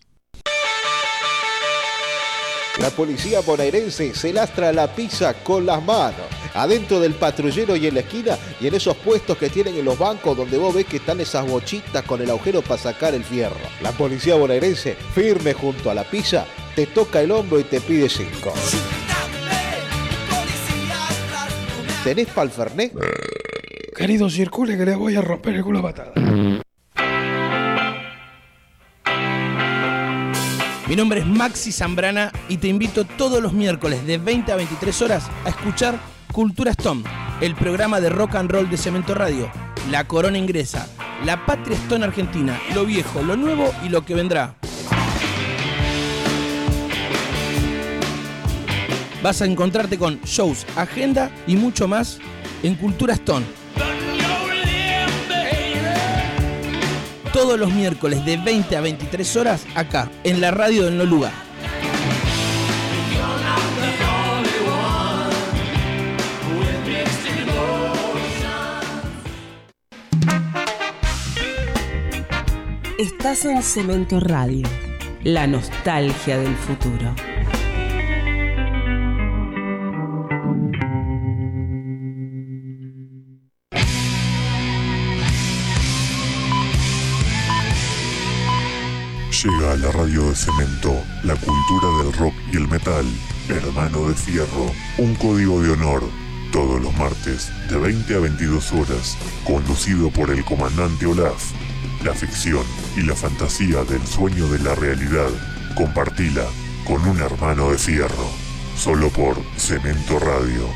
La policía bonaerense se lastra la pizza con las manos. Adentro del patrullero y en la esquina y en esos puestos que tienen en los bancos donde vos ves que están esas bochitas con el agujero para sacar el fierro. La policía bonaerense, firme junto a la pizza, te toca el hombro y te pide cinco. ¿Tenés pa'l Fernet? Querido, circule que le voy a romper el culo a patada. Mi nombre es Maxi Zambrana y te invito todos los miércoles de 20 a 23 horas a escuchar Cultura Stone, el programa de rock and roll de Cemento Radio. La corona ingresa, la patria Stone argentina, lo viejo, lo nuevo y lo que vendrá. Vas a encontrarte con shows, agenda y mucho más en Cultura Stone. Todos los miércoles de 20 a 23 horas acá, en la radio del No Lugar. Estás en Cemento Radio, la nostalgia del futuro. Llega a la radio de cemento la cultura del rock y el metal. Hermano de Fierro, un código de honor. Todos los martes, de 20 a 22 horas, conducido por el comandante Olaf. La ficción y la fantasía del sueño de la realidad, compartila con un hermano de fierro. Solo por Cemento Radio.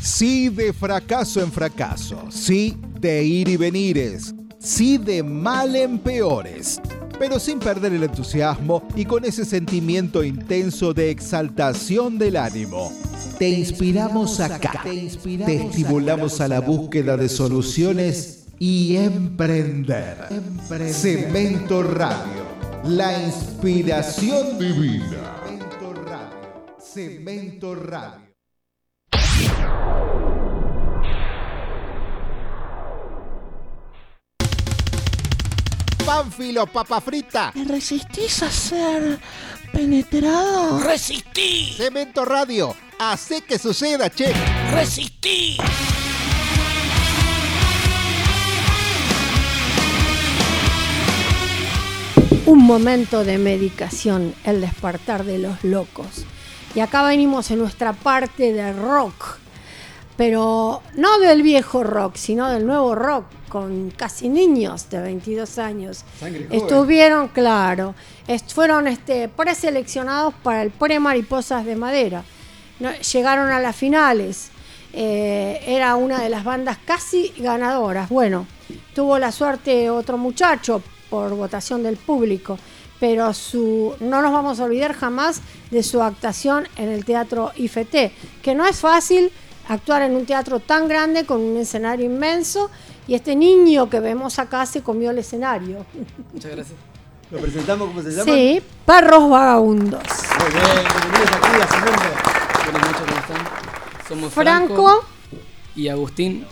Sí de fracaso en fracaso, sí de ir y venires, sí de mal en peores, pero sin perder el entusiasmo y con ese sentimiento intenso de exaltación del ánimo. Te inspiramos acá, te estimulamos a la búsqueda de soluciones y emprender. Cemento Radio, la inspiración divina. Cemento Radio. Cemento Radio. Pánfilo, papa frita. ¿Te resistís a ser penetrado? ¡Resistí! Cemento Radio, hace que suceda, che. ¡Resistí! Un momento de medicación, el despertar de los locos. Y acá venimos en nuestra parte de rock, pero no del viejo rock, sino del nuevo rock, con casi niños de 22 años. Sangre joven. Estuvieron, claro, est- fueron este, preseleccionados para el pre-Mariposas de Madera. No- llegaron a las finales. Eh, era una de las bandas casi ganadoras. Bueno, tuvo la suerte otro muchacho por votación del público, pero su, no nos vamos a olvidar jamás de su actuación en el Teatro IFT, que no es fácil actuar en un teatro tan grande con un escenario inmenso y este niño que vemos acá se comió el escenario. Muchas gracias. ¿Lo presentamos cómo se llama? Sí, Perros Vagabundos. Muy bien, bienvenidos aquí a Cemento. Buenas noches, ¿cómo están? Somos Franco. Franco, y Agustín,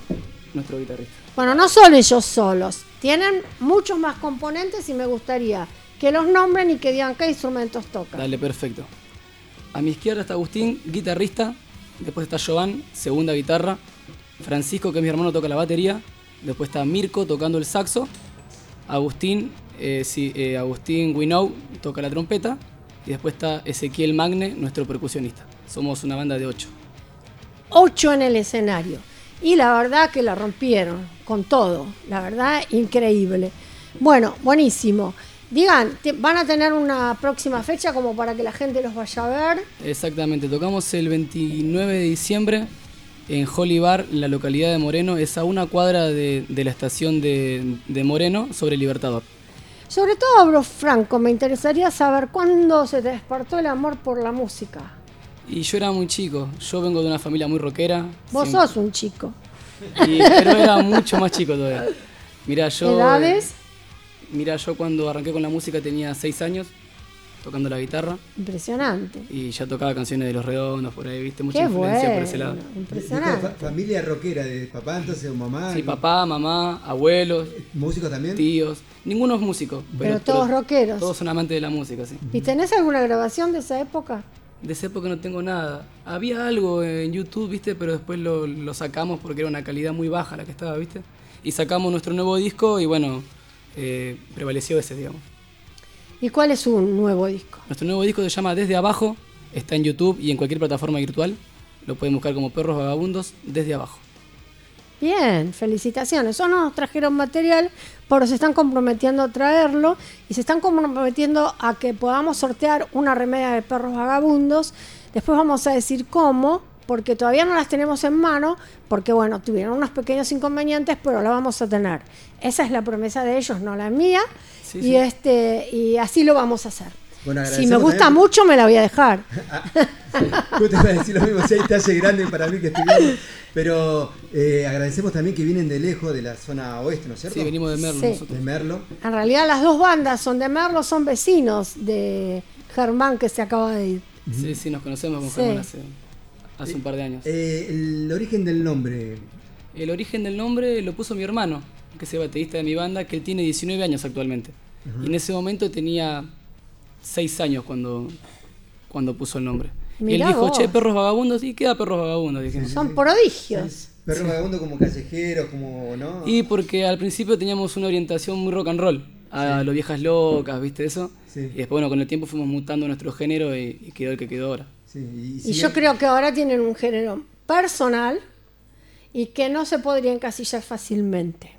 nuestro guitarrista. Bueno, no son ellos solos, tienen muchos más componentes y me gustaría que los nombren y que digan qué instrumentos tocan. Dale, perfecto. A mi izquierda está Agustín, guitarrista. Después está Jovan, segunda guitarra. Francisco, que es mi hermano, toca la batería. Después está Mirko tocando el saxo. Agustín, eh, eh, Agustín Winou toca la trompeta. Y después está Ezequiel Magne, nuestro percusionista. Somos una banda de ocho. Ocho en el escenario. Y la verdad que la rompieron con todo. La verdad, increíble. Bueno, buenísimo. Digan, ¿te- ¿van a tener una próxima fecha como para que la gente los vaya a ver? Exactamente, tocamos el 29 de diciembre en Holy Bar, en la localidad de Moreno. Es a una cuadra de, de la estación de, de Moreno sobre Libertador. Sobre todo, bro Franco, me interesaría saber cuándo se te despertó el amor por la música. Y yo era muy chico, yo vengo de una familia muy rockera. Vos siempre- sos un chico. y- pero era mucho más chico todavía. Mirá, yo. ¿Edades? Mirá, yo cuando arranqué con la música tenía 6 años. tocando la guitarra. Impresionante. Y ya tocaba canciones de Los Redondos por ahí, ¿viste? Mucha Qué influencia bueno, por ese lado. impresionante. Fa- familia rockera de papá, entonces, o mamá. Sí, papá, mamá, abuelos. ¿Músicos también? Tíos. Ninguno es músico. Pero todos rockeros. Todos son amantes de la música, sí. ¿Y tenés alguna grabación de esa época? De esa época no tengo nada. Había algo en YouTube, ¿viste? Pero después lo, lo sacamos porque era una calidad muy baja la que estaba, ¿viste? Y sacamos nuestro nuevo disco y bueno, eh, prevaleció ese, digamos. ¿Y cuál es su nuevo disco? Nuestro nuevo disco se llama Desde Abajo, está en YouTube y en cualquier plataforma virtual. Lo pueden buscar como Perros Vagabundos desde abajo. Bien, felicitaciones. Son nos trajeron material, pero se están comprometiendo a traerlo y se están comprometiendo a que podamos sortear una remera de perros vagabundos. Después vamos a decir cómo, porque todavía no las tenemos en mano, porque bueno, tuvieron unos pequeños inconvenientes, pero la vamos a tener. Esa es la promesa de ellos, no la mía. Sí, y sí. este y así lo vamos a hacer. Bueno, si me gusta también- mucho, me la voy a dejar. Yo te iba a decir lo mismo, si hay talle grande para mí que estoy viendo. Pero eh, agradecemos también que vienen de lejos, de la zona oeste, ¿no es cierto? Sí, venimos de Merlo Sí. nosotros. De Merlo. En realidad las dos bandas son de Merlo, son vecinos de Germán que se acaba de ir. Sí, sí, nos conocemos con Sí. Germán hace, hace un par de años. Eh, el origen del nombre. El origen del nombre lo puso mi hermano, que es el baterista de mi banda, que él tiene 19 años actualmente. Y en ese momento tenía 6 años cuando, cuando puso el nombre. y él dijo, vos. che, perros vagabundos, y queda perros vagabundos. Dije. Son prodigios. Perro vagabundo como callejeros, como, ¿no? Y porque al principio teníamos una orientación muy rock and roll, a Sí. lo viejas locas, ¿viste eso? Sí. Y después, bueno, con el tiempo fuimos mutando nuestro género y, y quedó el que quedó ahora. Y yo creo que ahora tienen un género personal y que no se podría encasillar fácilmente.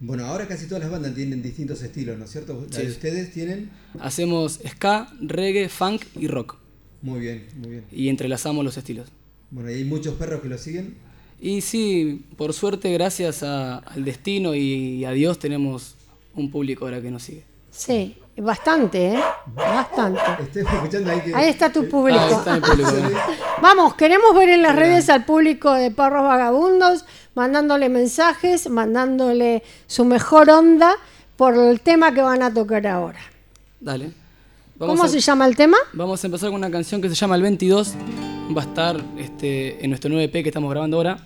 Bueno, ahora casi todas las bandas tienen distintos estilos, ¿no es cierto? La Sí. de ustedes tienen. Hacemos ska, reggae, funk y rock. Muy bien, muy bien. Y entrelazamos los estilos. Bueno, y hay muchos perros que lo siguen. Y sí, por suerte, gracias a- al destino y a Dios, tenemos un público ahora que nos sigue. Sí, bastante, ¿eh? Bastante. Estoy escuchando ahí que. Ahí está tu público. Ah, ahí está mi público. Vamos, queremos ver en las redes al público de Perros Vagabundos, mandándole mensajes, mandándole su mejor onda por el tema que van a tocar ahora. Dale. ¿Cómo a- se llama el tema? Vamos a empezar con una canción que se llama El 22. Va a estar este, en nuestro 9P que estamos grabando ahora,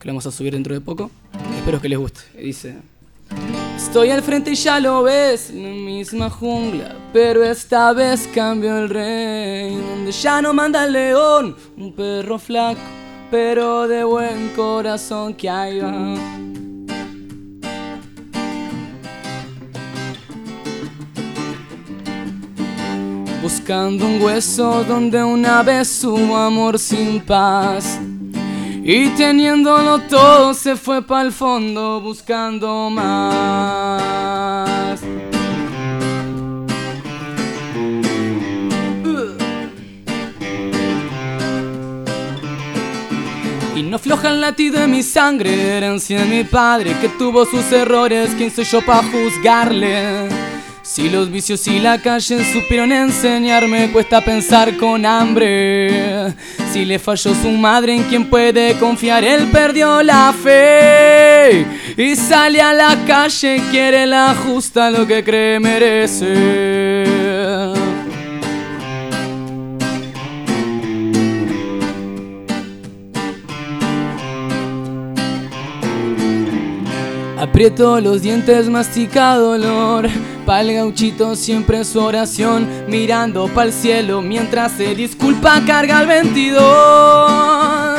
que lo vamos a subir dentro de poco. Espero que les guste. Y Dice... Estoy al frente y ya lo ves, la misma jungla, pero esta vez cambio el rey, donde ya no manda el león, un perro flaco, pero de buen corazón que ahí va. Buscando un hueso donde una vez hubo amor sin paz. Y teniéndolo todo se fue para el fondo buscando más. Y no floja el latido de mi sangre, herencia de mi padre que tuvo sus errores, ¿quién soy yo para juzgarle? Si los vicios y la calle supieron enseñarme, cuesta pensar con hambre. Si le falló su madre, ¿en quién puede confiar? Él perdió la fe y sale a la calle, quiere la justa lo que cree merecer. Aprieto los dientes, mastica dolor. Pa'l gauchito siempre su oración, mirando pa'l cielo mientras se disculpa, carga el 22.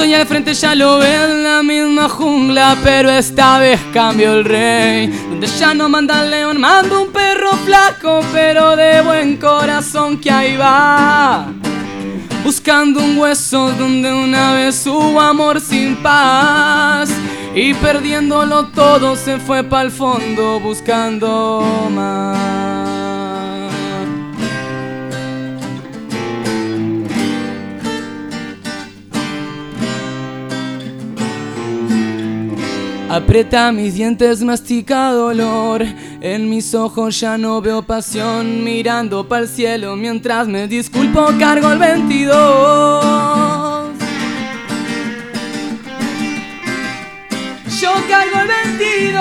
Estoy al frente, ya lo ven, la misma jungla, pero esta vez cambio el rey. Donde ya no manda el león, manda un perro flaco, pero de buen corazón que ahí va. Buscando un hueso donde una vez hubo amor sin paz. Y perdiéndolo todo se fue para el fondo buscando más. Aprieta mis dientes, mastica dolor. En mis ojos ya no veo pasión. Mirando para el cielo mientras me disculpo, cargo el 22. Yo cargo el 22.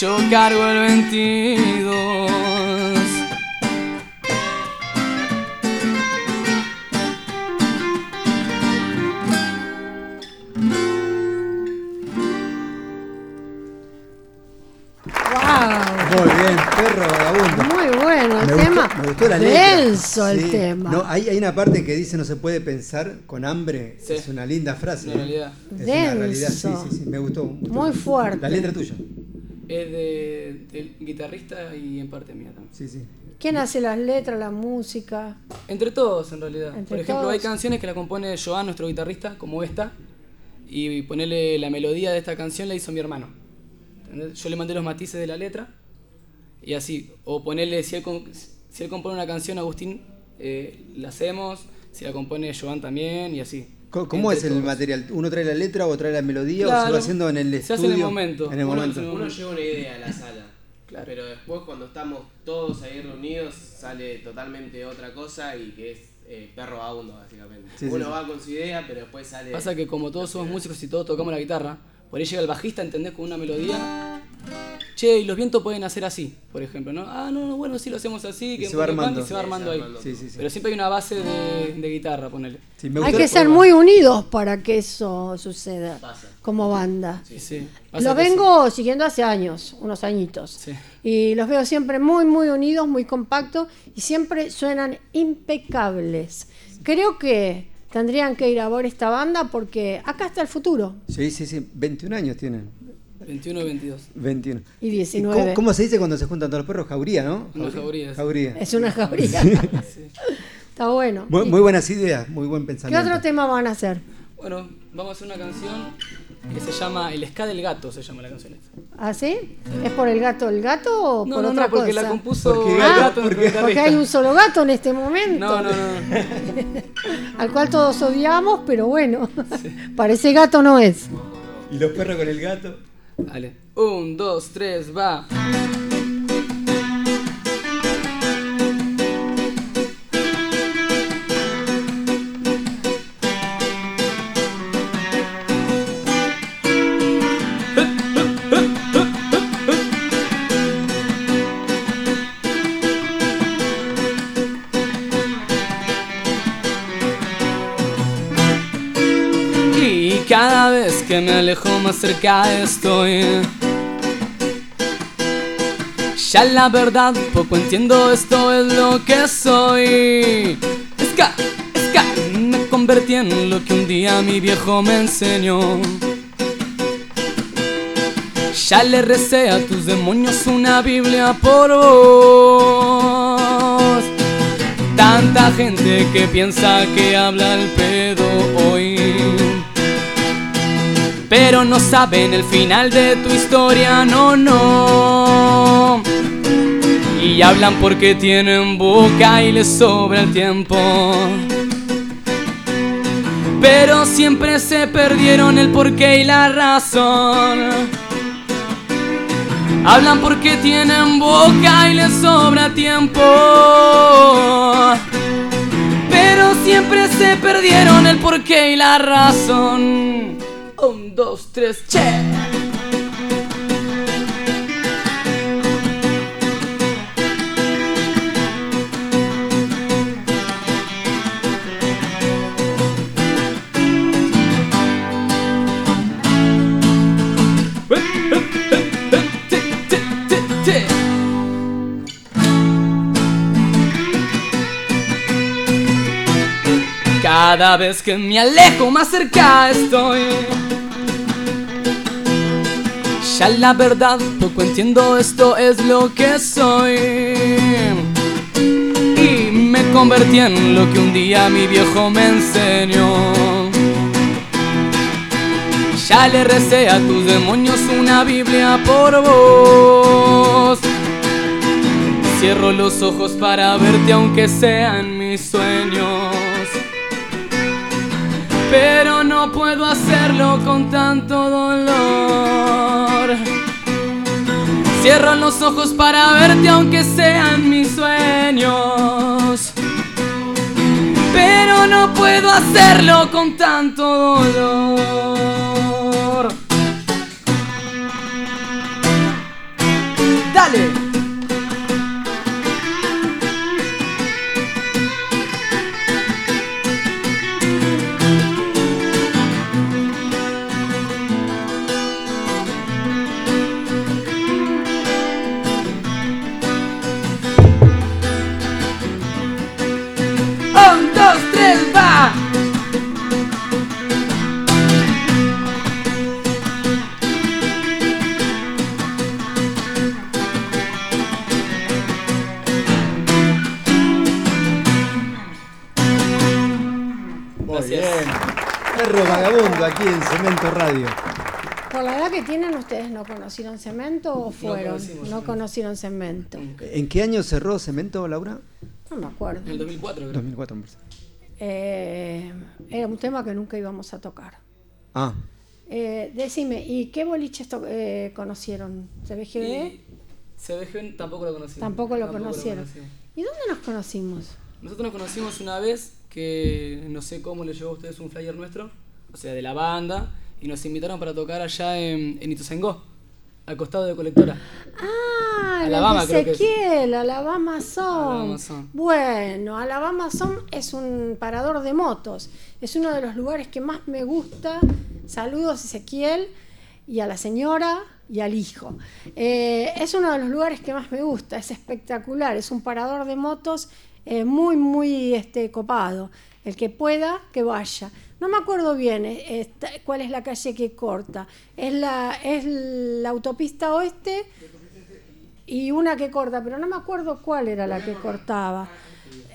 Yo cargo el 22. Perro vagabundo. Muy bueno el Me gustó- tema. me gustó la letra. Denso el Sí. tema. No, hay, hay una parte que dice no se puede pensar con hambre. Sí. Es una linda frase. Una realidad. Es una realidad, sí, Denso. sí, sí. Me gustó. mucho. Muy fuerte. La letra tuya. Es de, del guitarrista y en parte mía también. Sí, sí. ¿Quién hace las letras, la música? Entre todos, en realidad. Entre Por ejemplo, todos. hay canciones que la compone Joan, nuestro guitarrista, como esta, y ponerle la melodía de esta canción la hizo mi hermano. ¿Entendés? Yo le mandé los matices de la letra, y así. O ponerle, si él, si él compone una canción, Agustín, eh, la hacemos, si la compone Joan también, y así. ¿Cómo Entre es el todos. material? ¿Uno trae la letra o trae la melodía o se Claro. va haciendo en el Se estudio? hace en el momento. En el Uno- momento. uno- Uno lleva una idea a la sala. Pero después cuando estamos todos ahí reunidos sale totalmente otra cosa y que es eh, perro vagabundo básicamente. Sí, sí, Uno sí. va con su idea pero después sale... Pasa que como todos somos músicos y todos tocamos la guitarra, por ahí llega el bajista, ¿entendés? Con una melodía. Che, y los vientos pueden hacer así, por ejemplo, ¿no? Ah, no, no, bueno, sí lo hacemos así, que se va armando. y se va Sí, armando se ahí. va armando. Sí, sí, sí. Pero siempre hay una base de, de guitarra, ponele. Hay que ser muy unidos para que eso suceda como banda. Sí, sí. Pasa Lo vengo siguiendo hace años, unos añitos. Sí. Y los veo siempre muy, muy unidos, muy compactos y siempre suenan impecables. Creo que tendrían que ir a ver esta banda porque acá está el futuro. Sí, sí, sí. 21 años tienen. 21 y 22. 21. Y 19. ¿Cómo, cómo se dice cuando se juntan todos los perros? Jauría, ¿no? Una jauría, sí. Jauría. Es una jauría. Está bueno. Muy, muy buenas ideas, muy buen ¿Qué pensamiento. otro tema van a hacer? Bueno, vamos a hacer una canción que se llama El Ska del Gato, se llama la canción esta. ¿Ah, sí? ¿Es por el gato del gato o No, por no, otra no, porque cosa? la compuso Porque el gato, gato, porque- hay un solo gato en este momento. No, no, no. Al cual todos odiamos, pero bueno, parece gato no es. Y los perros con el gato. Dale. Un, dos, tres, va. Que me alejo más cerca estoy. Ya la verdad poco entiendo esto es lo que soy. Ska, ska, me convertí en lo que un día mi viejo me enseñó. Ya le recé a tus demonios una Biblia por vos. Tanta gente que piensa que habla el pedo hoy. Pero no saben el final de tu historia, no, no. Y hablan porque tienen boca y les sobra el tiempo. Pero siempre se perdieron el porqué y la razón. Hablan porque tienen boca y les sobra tiempo. Pero siempre se perdieron el porqué y la razón. Un, dos, tres, che. Cada vez que me alejo más cerca estoy. Ya la verdad poco entiendo esto es lo que soy. Y me convertí en lo que un día mi viejo me enseñó. Ya le recé a tus demonios una Biblia por vos. Cierro los ojos para verte aunque sean mis sueños. Pero no puedo hacerlo con tanto dolor. Cierro los ojos para verte aunque sean mis sueños. Pero no puedo hacerlo con tanto dolor. Vagabundo aquí en Cemento Radio. Por la edad que tienen, ¿ustedes no conocieron cemento o fueron? conocimos No conocieron cemento. ¿En qué año cerró Cemento, Laura? No me acuerdo. En el 2004 creo. 2004, me parece. Eh, era un tema que nunca íbamos a tocar. Ah, Eh, decime, ¿y qué boliches to- eh, conocieron? ¿CBGB? Y CBG tampoco lo conocimos. Tampoco lo conocieron. conocimos. ¿Y dónde nos conocimos? Nosotros nos conocimos una vez que no sé cómo le llegó a ustedes un flyer nuestro, o sea, de la banda, y nos invitaron para tocar allá en, en Ituzaingó, al costado de Colectora. Ah, Alabama, creo que. Ezequiel. Alabama Son. Bueno, Alabama Son es un parador de motos. Es uno de los lugares que más me gusta. Saludos Ezequiel y a la señora y al hijo. Eh, es uno de los lugares que más me gusta. Es espectacular. Es un parador de motos eh, muy, muy este, copado. El que pueda, que vaya. No me acuerdo bien eh, esta- cuál es la calle que corta. Es la, es la autopista oeste y una que corta, pero no me acuerdo cuál era la que cortaba.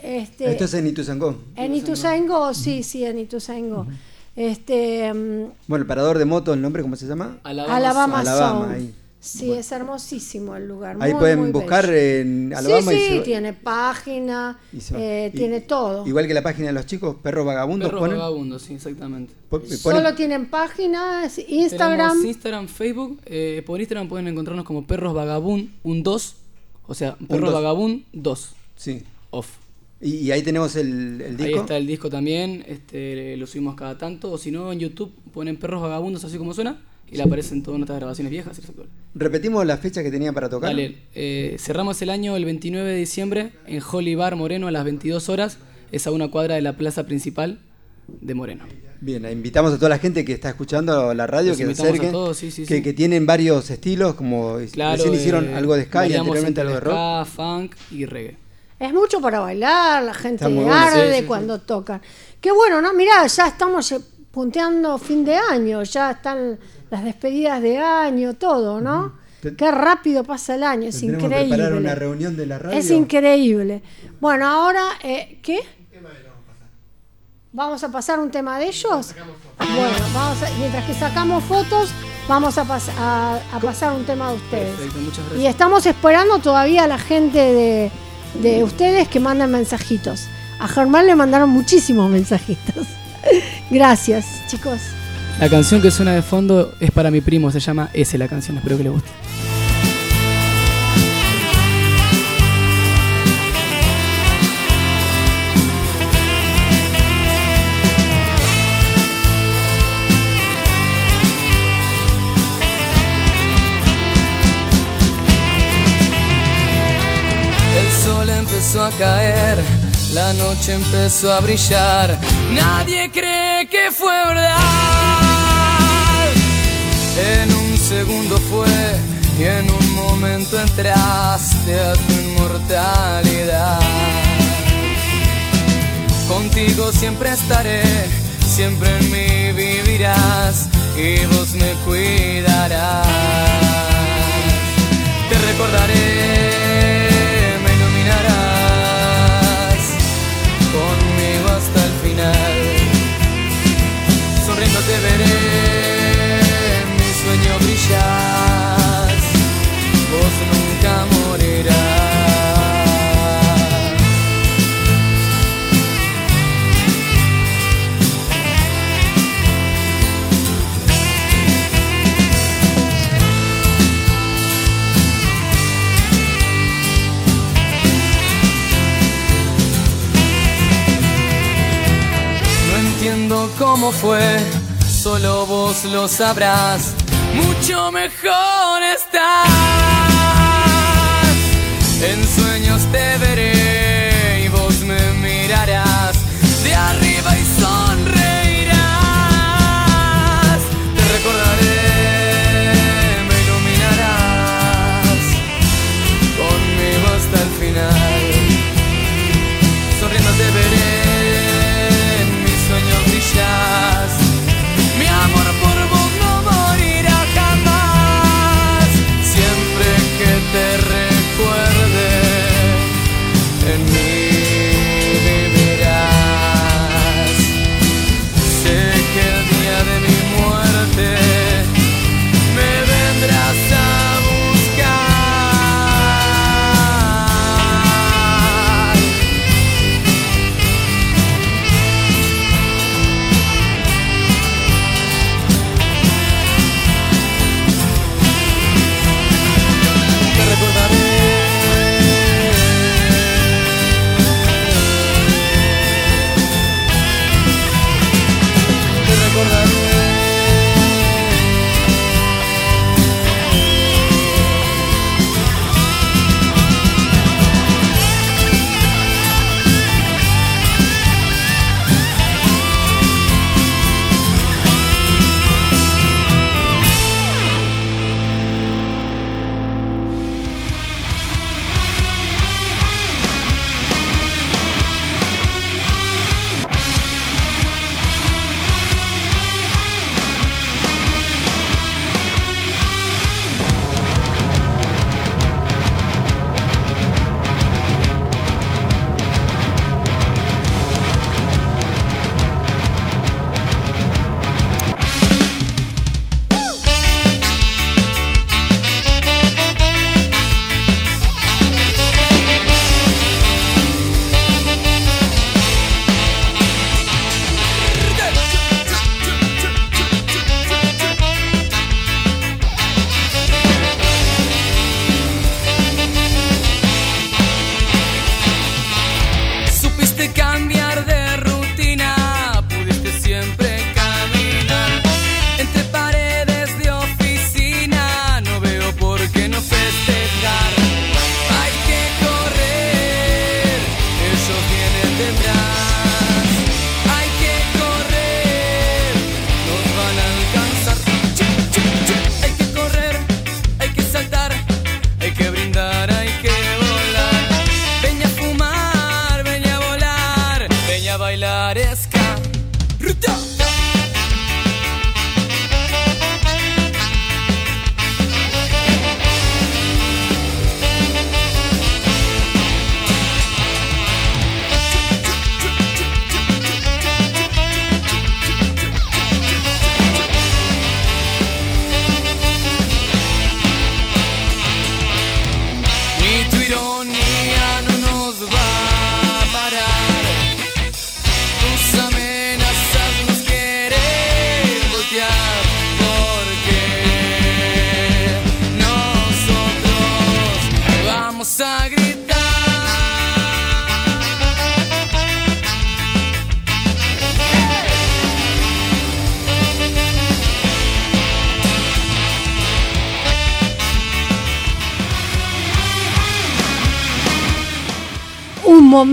Este, esto es en Ituzaingó. en Ituzaingó, sí, sí, en Ituzaingó. Este, mm, Bueno, el parador de moto, ¿el nombre cómo se llama? Alabama, Alabama, Sound. ahí. Sí, es hermosísimo el lugar. Ahí muy, pueden muy buscar bello. en Alabama sí, y sí, se- tiene página, y va. eh, Y- tiene todo. Igual que la página de los chicos, Perros Vagabundos Perros ponen. vagabundos, sí, exactamente. ponen- Solo tienen páginas, Instagram. Tenemos Instagram, Facebook. eh, por Instagram pueden encontrarnos como Perros Vagabund, un 2. O sea, Perros dos. Vagabund 2. Sí. Off. Y, y ahí tenemos el, el disco. Ahí está el disco también, este, lo subimos cada tanto. O si no, en YouTube ponen Perros Vagabundos, así como suena, y le aparecen todas nuestras grabaciones viejas. Repetimos la fecha que tenía para tocar. Dale, eh, cerramos el año el 29 de diciembre en Holly Bar Moreno a las 22 horas. Es a una cuadra de la plaza principal de Moreno. Bien, invitamos a toda la gente que está escuchando la radio Los que se invitamos a acerquen, todos, sí, sí, que, sí. que tienen varios estilos, como Claro, recién hicieron eh, algo de ska y anteriormente algo de rock. ska, funk y reggae. Es mucho para bailar, la gente bueno, arde sí, sí, cuando tocan. Qué bueno, ¿no? Mirá, ya estamos eh, punteando fin de año, ya están las despedidas de año, todo, ¿no? Qué rápido pasa el año, es que increíble. preparar una reunión de la radio. Es increíble. Bueno, ahora, eh, ¿qué? ¿Vamos a pasar un tema de ellos? Bueno, vamos a- mientras que sacamos fotos, vamos a, pas- a- a pasar un tema de ustedes. Perfecto, muchas Y gracias. estamos esperando todavía a la gente de, de ustedes que mandan mensajitos. A Germán le mandaron muchísimos mensajitos. Gracias, chicos. La canción que suena de fondo es para mi primo, se llama Ese la canción, espero que le guste. El sol empezó a caer, la noche empezó a brillar. Nadie cree que fue verdad. En un segundo fue y en un momento entraste a tu inmortalidad. Contigo siempre estaré, siempre en mí vivirás y vos me cuidarás. Te recordaré, cómo fue, solo vos lo sabrás. Mucho mejor estás. En sueños te veré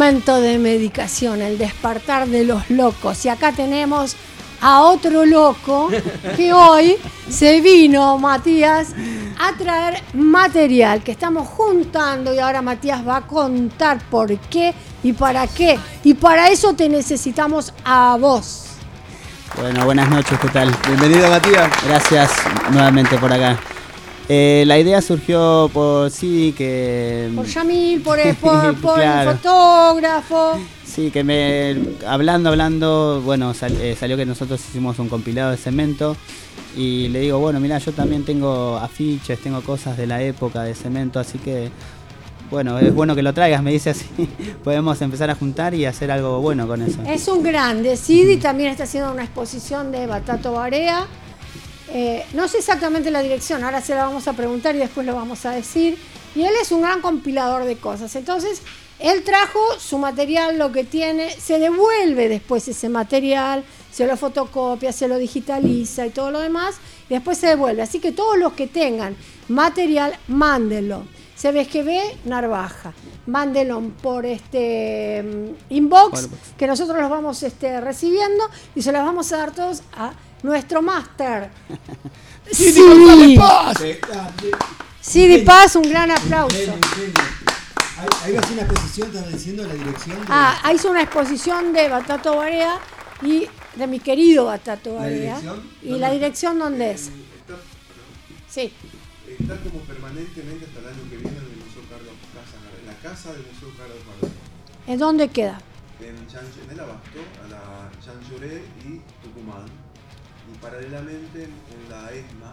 momento de medicación, el despertar de los locos. Y acá tenemos a otro loco que hoy se vino, Matías, a traer material que estamos juntando y ahora Matías va a contar por qué y para qué. Y para eso te necesitamos a vos. Bueno, buenas noches, ¿qué tal? Bienvenido, Matías. Gracias nuevamente por acá. Eh, la idea surgió por sí que... Por Yamil, por, el- por, por Claro. el fotógrafo. Sí, que me hablando, hablando, bueno, sal- eh, salió que nosotros hicimos un compilado de cemento y le digo, bueno, mira, yo también tengo afiches, tengo cosas de la época de cemento, así que, bueno, es bueno que lo traigas, me dice así, podemos empezar a juntar y hacer algo bueno con eso. Es un grande. Sidi también está haciendo una exposición de Batato Barea. Eh, no sé exactamente la dirección, ahora se la vamos a preguntar y después lo vamos a decir. Y él es un gran compilador de cosas. Entonces, él trajo su material, lo que tiene, se devuelve después ese material se lo fotocopia, se lo digitaliza y todo lo demás, y después se devuelve. Así que todos los que tengan material, mándenlo. CBGB Narvaja. Mándenlo por este mm, inbox, que nosotros los vamos este, recibiendo y se los vamos a dar todos a nuestro máster. Sí, González Paz. Sidi Paz, un gran aplauso. Ahí, ahí va a una exposición, estás diciendo la dirección. de- Ah, hizo una exposición de Batato Barea y de mi querido Batato ¿La Barea. ¿Y ¿Dónde? la dirección dónde es? Sí. Está como permanentemente hasta el año que viene en el Museo Carlos Casa, en la casa del Museo Carlos Gardel. ¿En dónde queda? En, Chan- en el Abasto, a la Chanchoré y Tucumán. Y paralelamente en, en la ESMA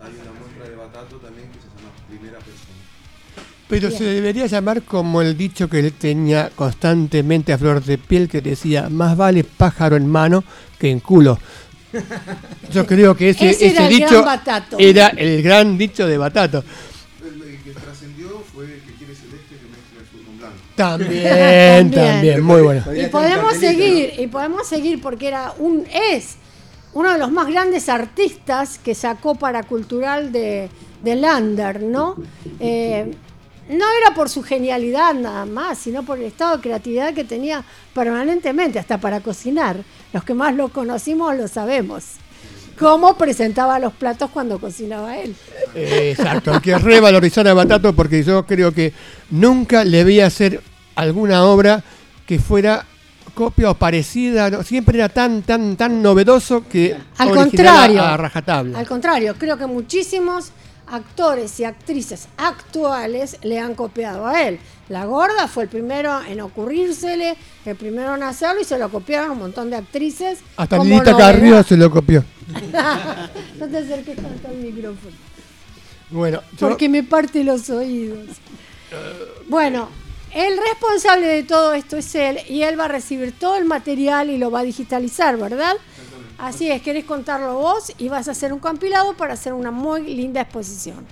hay una muestra de Batato también que se llama Primera Persona. Pero se debería llamar como el dicho que él tenía constantemente a flor de piel que decía, más vale pájaro en mano que en culo. Yo creo que ese, Ese era ese el gran dicho era el gran dicho de Batato. El, el que trascendió fue el que quiere celeste que mezcla azul con blanco. También, también, muy bueno. Y podemos seguir, y podemos seguir porque era un es uno de los más grandes artistas que sacó para cultural de, de Lander, ¿no? Eh, no era por su genialidad nada más, sino por el estado de creatividad que tenía permanentemente, hasta para cocinar. Los que más lo conocimos lo sabemos. Cómo presentaba los platos cuando cocinaba él. Exacto, hay que revalorizar a Batato porque yo creo que nunca le vi hacer alguna obra que fuera copia o parecida, no, siempre era tan, tan, tan novedoso que Al contrario. a rajatabla. Al contrario, creo que muchísimos actores y actrices actuales le han copiado a él. La gorda fue el primero en ocurrírsele, el primero en hacerlo y se lo copiaron un montón de actrices. Hasta Lilita. Carrillo se lo copió. no te acerques tanto al micrófono, Bueno, yo- porque me parte los oídos. Bueno, el responsable de todo esto es él y él va a recibir todo el material y lo va a digitalizar, ¿verdad? Así es, querés contarlo vos y vas a hacer un compilado para hacer una muy linda exposición.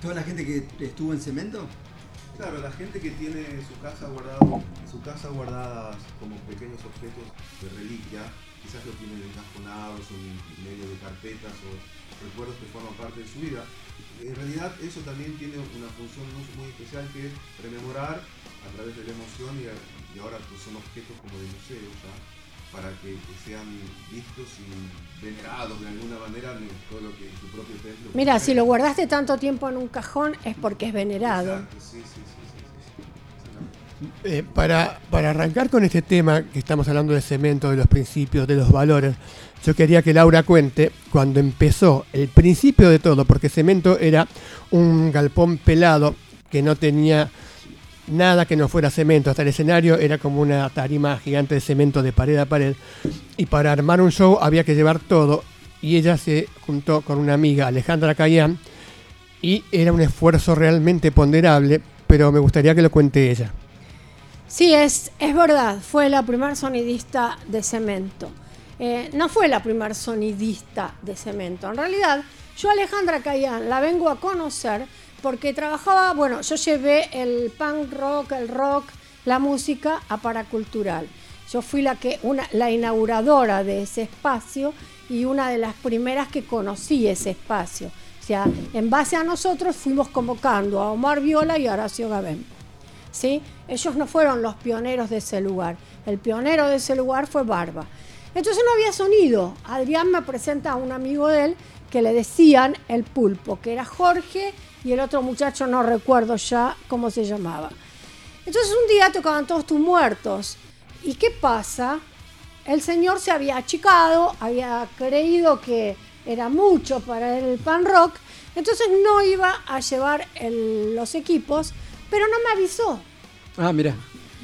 ¿Toda la gente que estuvo en cemento? Claro, la gente que tiene en su casa guardado, en su casa guardadas como pequeños objetos de reliquia, quizás lo tienen encajonados o en medio de carpetas o recuerdos que forman parte de su vida. En realidad eso también tiene una función muy, muy especial que es rememorar a través de la emoción y, a- y ahora pues son objetos como de museo ya, para que, que sean vistos y venerados de alguna manera en todo lo que en su propio templo. Mira, si lo guardaste tanto tiempo en un cajón es porque es venerado. Exacto, sí, sí, sí, sí, sí, sí. Eh, para, para arrancar con este tema que estamos hablando de cemento, de los principios, de los valores, yo quería que Laura cuente cuando empezó el principio de todo, porque cemento era un galpón pelado que no tenía nada que no fuera cemento, hasta el escenario era como una tarima gigante de cemento de pared a pared, y para armar un show había que llevar todo, y ella se juntó con una amiga, Alejandra Cayán, y era un esfuerzo realmente ponderable, pero me gustaría que lo cuente ella. Sí, es, es verdad, fue la primer sonidista de cemento. Eh, no fue la primer sonidista de cemento. En realidad, yo Alejandra Cayán la vengo a conocer porque trabajaba, bueno, yo llevé el punk rock, el rock, la música a Paracultural. Yo fui la, que, una, la inauguradora de ese espacio y una de las primeras que conocí ese espacio. O sea, en base a nosotros fuimos convocando a Omar Viola y a Horacio Gabén. ¿sí? Ellos no fueron los pioneros de ese lugar. El pionero de ese lugar fue Barba. Entonces no había sonido. Adrián me presenta a un amigo de él que le decían el pulpo, que era Jorge y el otro muchacho no recuerdo ya cómo se llamaba. Entonces un día tocaban todos tus muertos. ¿Y qué pasa? El señor se había achicado, había creído que era mucho para el pan rock, entonces no iba a llevar el- los equipos, pero no me avisó. Ah, mira,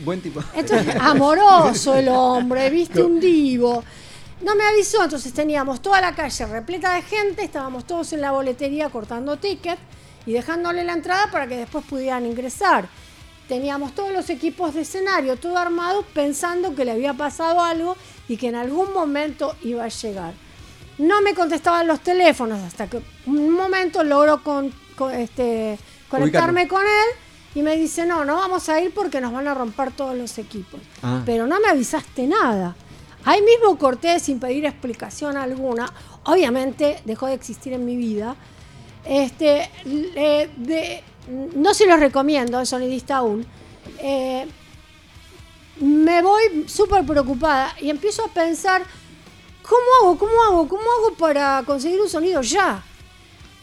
buen tipo. Entonces, amoroso el hombre, viste un divo. No me avisó, entonces teníamos toda la calle repleta de gente, estábamos todos en la boletería cortando ticket y dejándole la entrada para que después pudieran ingresar. Teníamos todos los equipos de escenario, todo armado, pensando que le había pasado algo y que en algún momento iba a llegar. No me contestaban los teléfonos hasta que un momento logro con, con- este, conectarme con él y me dice, no, no vamos a ir porque nos van a romper todos los equipos. Ah. Pero no me avisaste nada. Ahí mismo corté sin pedir explicación alguna. Obviamente dejó de existir en mi vida. Este, no se los recomiendo, es sonidista aún. Eh, me voy súper preocupada y empiezo a pensar, ¿cómo hago? ¿Cómo hago? ¿Cómo hago para conseguir un sonido ya?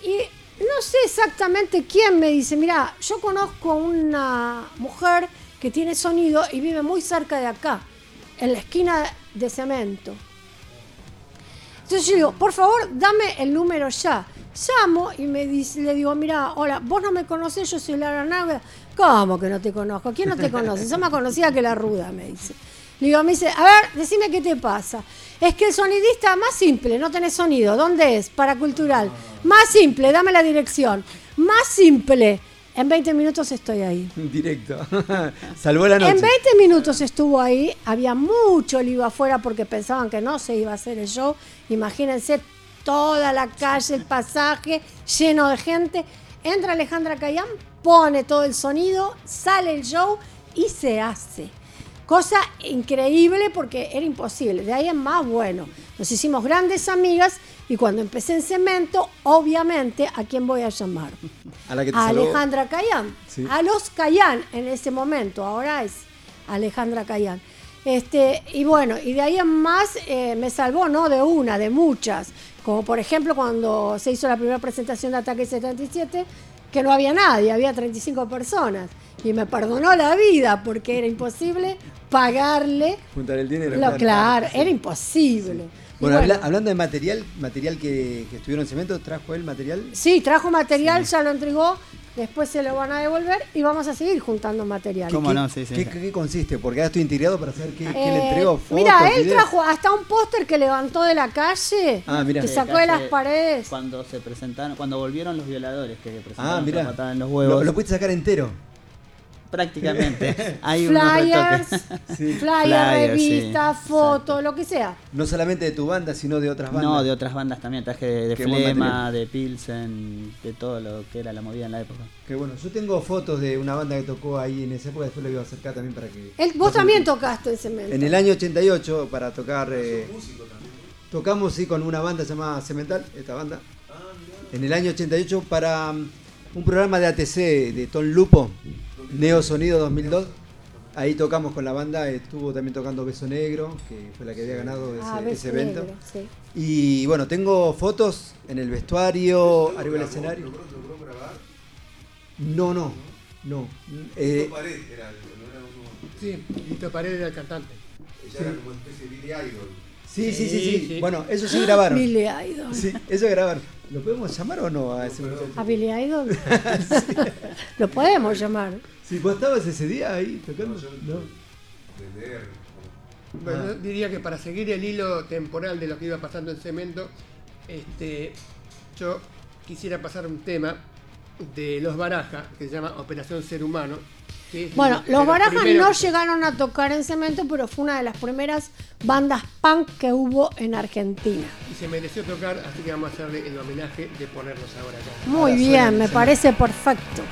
Y no sé exactamente quién me dice, mira, yo conozco una mujer que tiene sonido y vive muy cerca de acá, en la esquina de cemento. Entonces yo digo, por favor, dame el número ya. Llamo y me dice, le digo, mira, hola, vos no me conocés, yo soy Lara Náuda. ¿Cómo que no te conozco? ¿Quién no te conoce? Sos más conocida que la ruda, me dice. Le digo, me dice, a ver, decime qué te pasa. Es que el sonidista más simple, no tenés sonido. ¿Dónde es? Paracultural. Más simple, dame la dirección. Más simple. En 20 minutos estoy ahí. Directo. Salvó la noche. En 20 minutos estuvo ahí, había mucho lío afuera porque pensaban que no se iba a hacer el show. Imagínense toda la calle, el pasaje lleno de gente. Entra Alejandra Cayán, pone todo el sonido, sale el show y se hace. Cosa increíble porque era imposible. De ahí en más, bueno, nos hicimos grandes amigas y cuando empecé en cemento, obviamente, ¿a quién voy a llamar? A la que te a. Alejandra Cayán. Sí. A los Cayán en ese momento, ahora es Alejandra Cayán. Este, y bueno, y de ahí en más eh, me salvó, no de una, de muchas. Como por ejemplo cuando se hizo la primera presentación de Ataque 77, que no había nadie, había 35 personas. Y me perdonó la vida porque era imposible pagarle. Juntar el dinero. Lo, claro, era imposible. Bueno, habla- bueno, hablando de material, material que, que estuvieron en cemento, ¿trajo el material? Sí, trajo material, ya lo entregó, después se lo van a devolver y vamos a seguir juntando material. ¿Qué- ¿Qué, qué- qué consiste? Porque ahora estoy intrigado para saber qué, qué le Eh, entregó. Fotos, mira, él videos. trajo hasta un póster que levantó de la calle, Ah, mira. que De sacó de las paredes. Cuando se presentaron, cuando volvieron los violadores que presentaron Ah, patada en los huevos. Lo, lo pudiste sacar entero. Prácticamente. Hay Flyers. Sí. flyers, Flyers, revistas, fotos, lo que sea. No solamente de tu banda, sino de otras bandas. No, de otras bandas también. Traje de, de Flema, de Pilsen, de todo lo que era la movida en la época. Que bueno, yo tengo fotos de una banda que tocó ahí en esa época, después lo iba a acercar también para que... Vos también tocaste en cemento. En el año 88 para tocar... eh, tocamos sí con una banda llamada Cemental, esta banda. En el año 88 para mm, un programa de ATC de Ton Lupo, Neo Sonido 2002. Ahí tocamos con la banda, estuvo también tocando Beso Negro, que fue la que había ganado ese, Ah, ese Beso evento. Negro, sí. Y bueno, tengo fotos en el vestuario, arriba del escenario. No, no, no. Eh, Pared era, no era uno- Sí, Lito Paredes era el cantante. Ella era como una especie de Billy Idol. Sí, sí, sí, sí. Sí, sí. Bueno, eso sí grabaron. Billy Idol. Sí, eso grabaron. ¿Lo podemos llamar o no a ese muchacho? ¿A Billy Idol? Lo podemos llamar. Sí, ¿vos estabas ese día ahí tocando? No. De leer. Bueno, Ah. yo diría que para seguir el hilo temporal de lo que iba pasando en Cemento, este, yo quisiera pasar un tema de Los Baraja, que se llama Operación Ser Humano. Bueno, los Barajas no llegaron a tocar en cemento, pero fue una de las primeras bandas punk que hubo en Argentina. Y se mereció tocar, así que vamos a hacerle el homenaje de ponerlos ahora acá. Muy Ahora bien, me parece perfecto.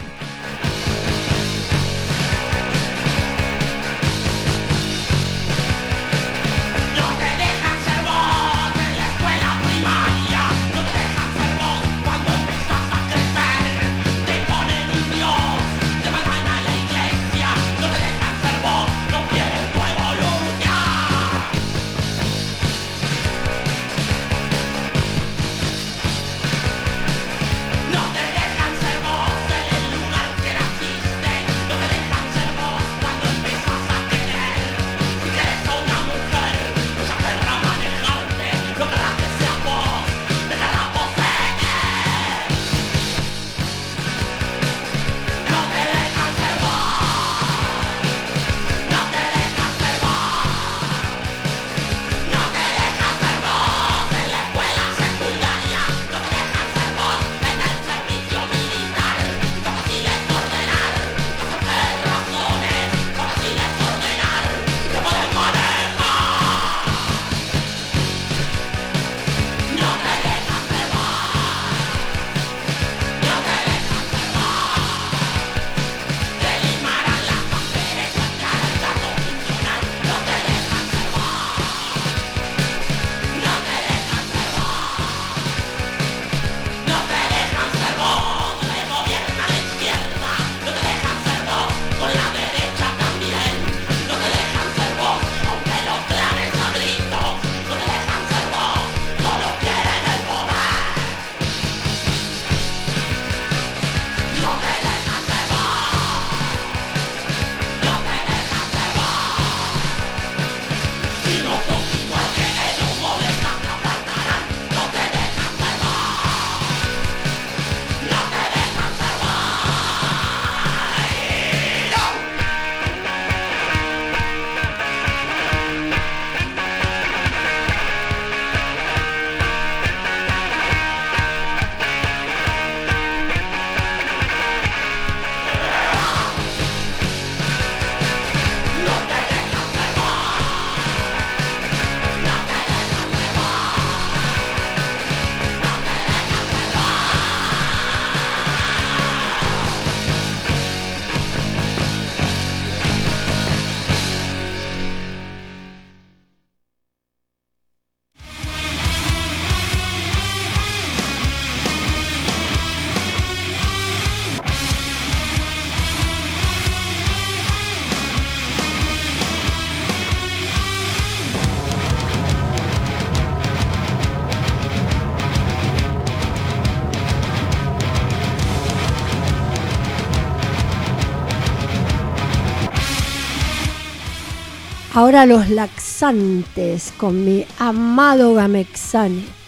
Ahora los laxantes con mi amado Gamexane.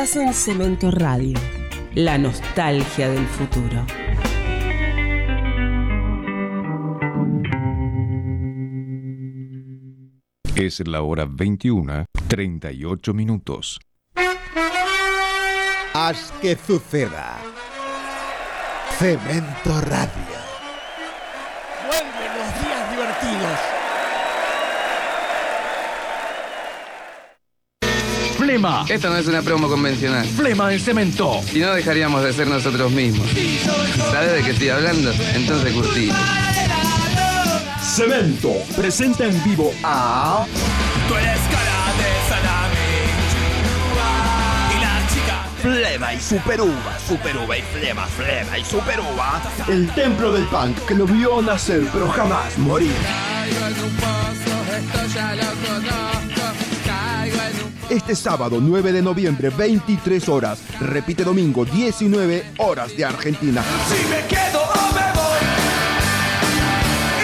Estás en Cemento Radio, la nostalgia del futuro. Es la hora 21, 38 minutos. Haz que suceda. Cemento Radio. Flema. Esto no es una promo convencional. Flema en cemento. Si no, dejaríamos de ser nosotros mismos. ¿Sabes de qué estoy hablando? Entonces curtí. Cemento presenta en vivo a. Tú eres cara de salami. Y la chica. Flema y Superuva, Superuva y Flema, Flema y Superuva. El templo del punk que lo vio nacer pero jamás morir. Este sábado 9 de noviembre, 23 horas. Repite domingo, 19 horas de Argentina. Si me quedo o me voy.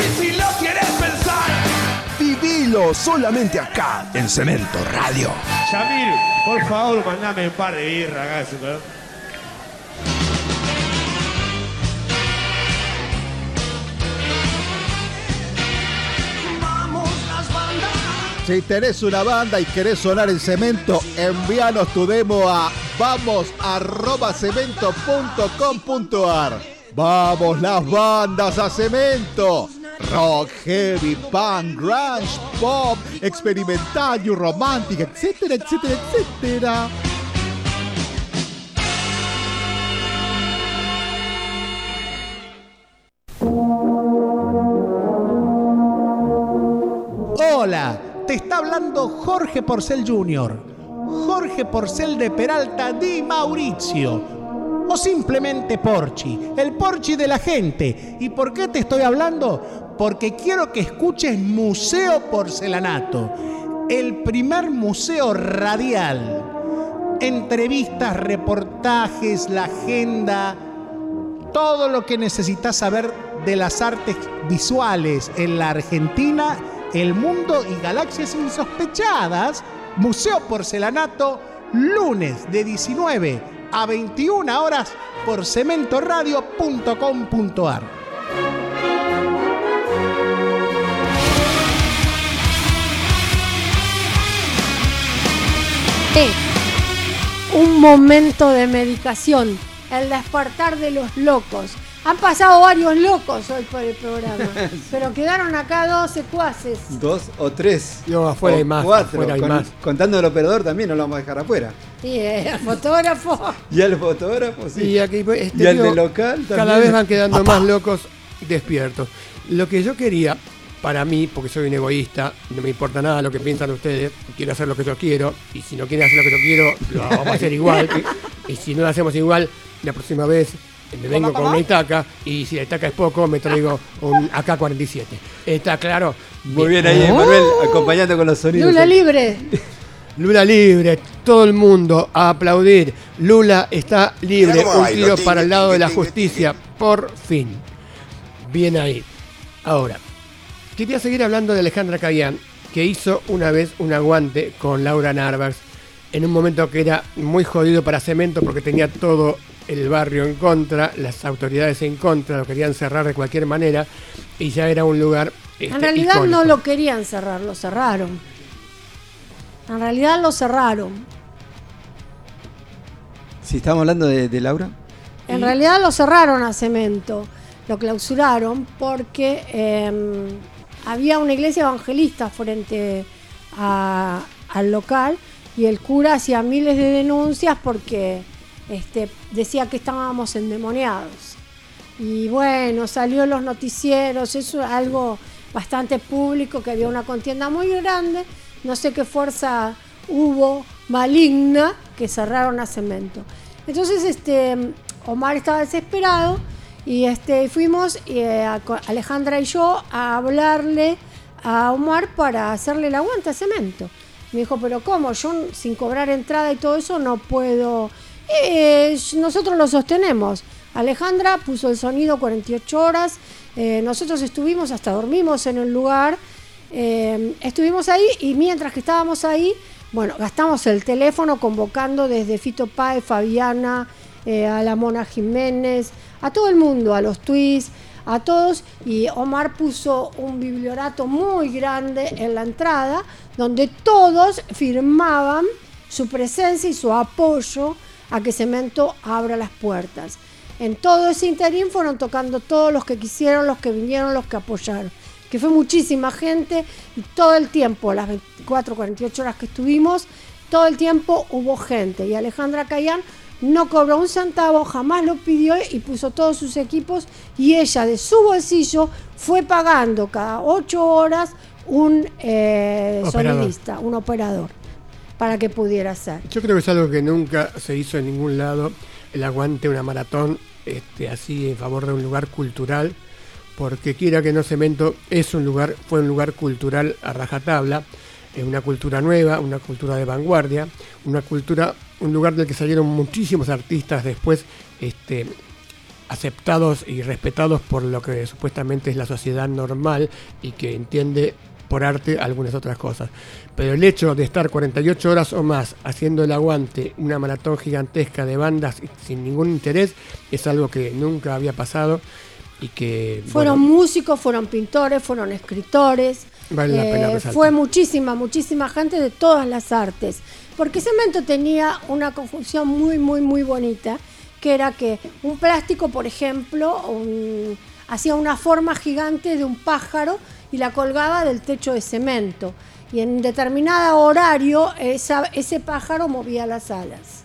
Y si lo quieres pensar. Vivilo solamente acá en Cemento Radio. Yamil, por favor, mandame un par de birra acá. Si tenés una banda y querés sonar en cemento, envíanos tu demo a vamos@cemento.com.ar. Vamos las bandas a cemento. Rock, heavy, punk, grunge, pop, experimental, new romantic, etcétera, etcétera, etcétera. Hola, te está hablando Jorge Porcel Jr. Jorge Porcel de Peralta Di Mauricio. o simplemente Porchi, el Porchi de la gente. ¿Y por qué te estoy hablando? Porque quiero que escuches Museo Porcelanato, el primer museo radial. Entrevistas, reportajes, la agenda, todo lo que necesitas saber de las artes visuales en la Argentina, el mundo y galaxias insospechadas. Museo Porcelanato, lunes de 19 a 21 horas por cementoradio.com.ar. Un momento de medicación, el despertar de los locos. Han pasado varios locos hoy por el programa, pero quedaron acá dos secuaces. Dos o tres. No, afuera O hay más, Cuatro. afuera hay Con- más. Contando el operador también no lo vamos a dejar afuera. Y el fotógrafo. Y el fotógrafo, sí. Y aquí, pues, este y tío, de local también. Cada vez van quedando más locos despiertos. Lo que yo quería, para mí, porque soy un egoísta, no me importa nada lo que piensan ustedes, quiero hacer lo que yo quiero, y si no quieren hacer lo que yo quiero, lo vamos a hacer igual. y, y si no lo hacemos igual, la próxima vez me vengo con una Itaca, y si la Itaca es poco, me traigo un AK-47. ¿Está claro? Muy bien ahí, Oh. Manuel, acompañando con los sonidos. Lula libre. Lula libre, todo el mundo a aplaudir. Lula está libre, un tiro para el lado de la justicia, por fin. Bien ahí. Ahora, quería seguir hablando de Alejandra Cayán, que hizo una vez un aguante con Laura Narvax en un momento que era muy jodido para Cemento porque tenía todo el barrio en contra, las autoridades en contra, lo querían cerrar de cualquier manera y ya era un lugar. En este, realidad icónico. no lo querían cerrar, lo cerraron. En realidad lo cerraron. Si estamos hablando de, de Laura. En realidad lo cerraron a cemento, lo clausuraron porque eh, había una iglesia evangelista frente a- al local y el cura hacía miles de denuncias porque este, decía que estábamos endemoniados. Y bueno, salió en los noticieros, eso es algo bastante público, que había una contienda muy grande, no sé qué fuerza hubo maligna que cerraron a cemento. Entonces, este, Omar estaba desesperado y este, fuimos eh, Alejandra y yo a hablarle a Omar para hacerle el aguante a cemento. Me dijo, pero ¿cómo? Yo sin cobrar entrada y todo eso no puedo. Eh, nosotros lo sostenemos. Alejandra puso el sonido 48 horas. eh, nosotros estuvimos, hasta dormimos en el lugar. eh, estuvimos ahí y mientras que estábamos ahí, bueno, gastamos el teléfono convocando desde Fito Páez, Fabiana, eh, a la Mona Jiménez, a todo el mundo, a los tweets, a todos. Y Omar puso un bibliorato muy grande en la entrada donde todos firmaban su presencia y su apoyo a que Cemento abra las puertas. En todo ese interín fueron tocando todos los que quisieron, los que vinieron, los que apoyaron. Que fue muchísima gente y todo el tiempo, las 24, 48 horas que estuvimos, todo el tiempo hubo gente. Y Alejandra Cayán no cobró un centavo, jamás lo pidió y puso todos sus equipos y ella de su bolsillo fue pagando cada ocho horas un eh, Operador. sonidista, un operador, para que pudiera hacer. Yo creo que es algo que nunca se hizo en ningún lado, el aguante una maratón este, así en favor de un lugar cultural, porque quiera que no Cemento es un lugar, fue un lugar cultural a rajatabla, es una cultura nueva, una cultura de vanguardia, una cultura, un lugar del que salieron muchísimos artistas después este, aceptados y respetados por lo que supuestamente es la sociedad normal y que entiende por arte algunas otras cosas. Pero el hecho de estar 48 horas o más haciendo el aguante, una maratón gigantesca de bandas sin ningún interés, es algo que nunca había pasado y que Fueron bueno, músicos, fueron pintores, fueron escritores. Vale la pena eh, fue muchísima, muchísima gente de todas las artes. Porque Cemento tenía una conjunción muy, muy, muy bonita, que era que un plástico, por ejemplo, un- hacía una forma gigante de un pájaro y la colgaba del techo de cemento. Y en determinado horario esa- ese pájaro movía las alas.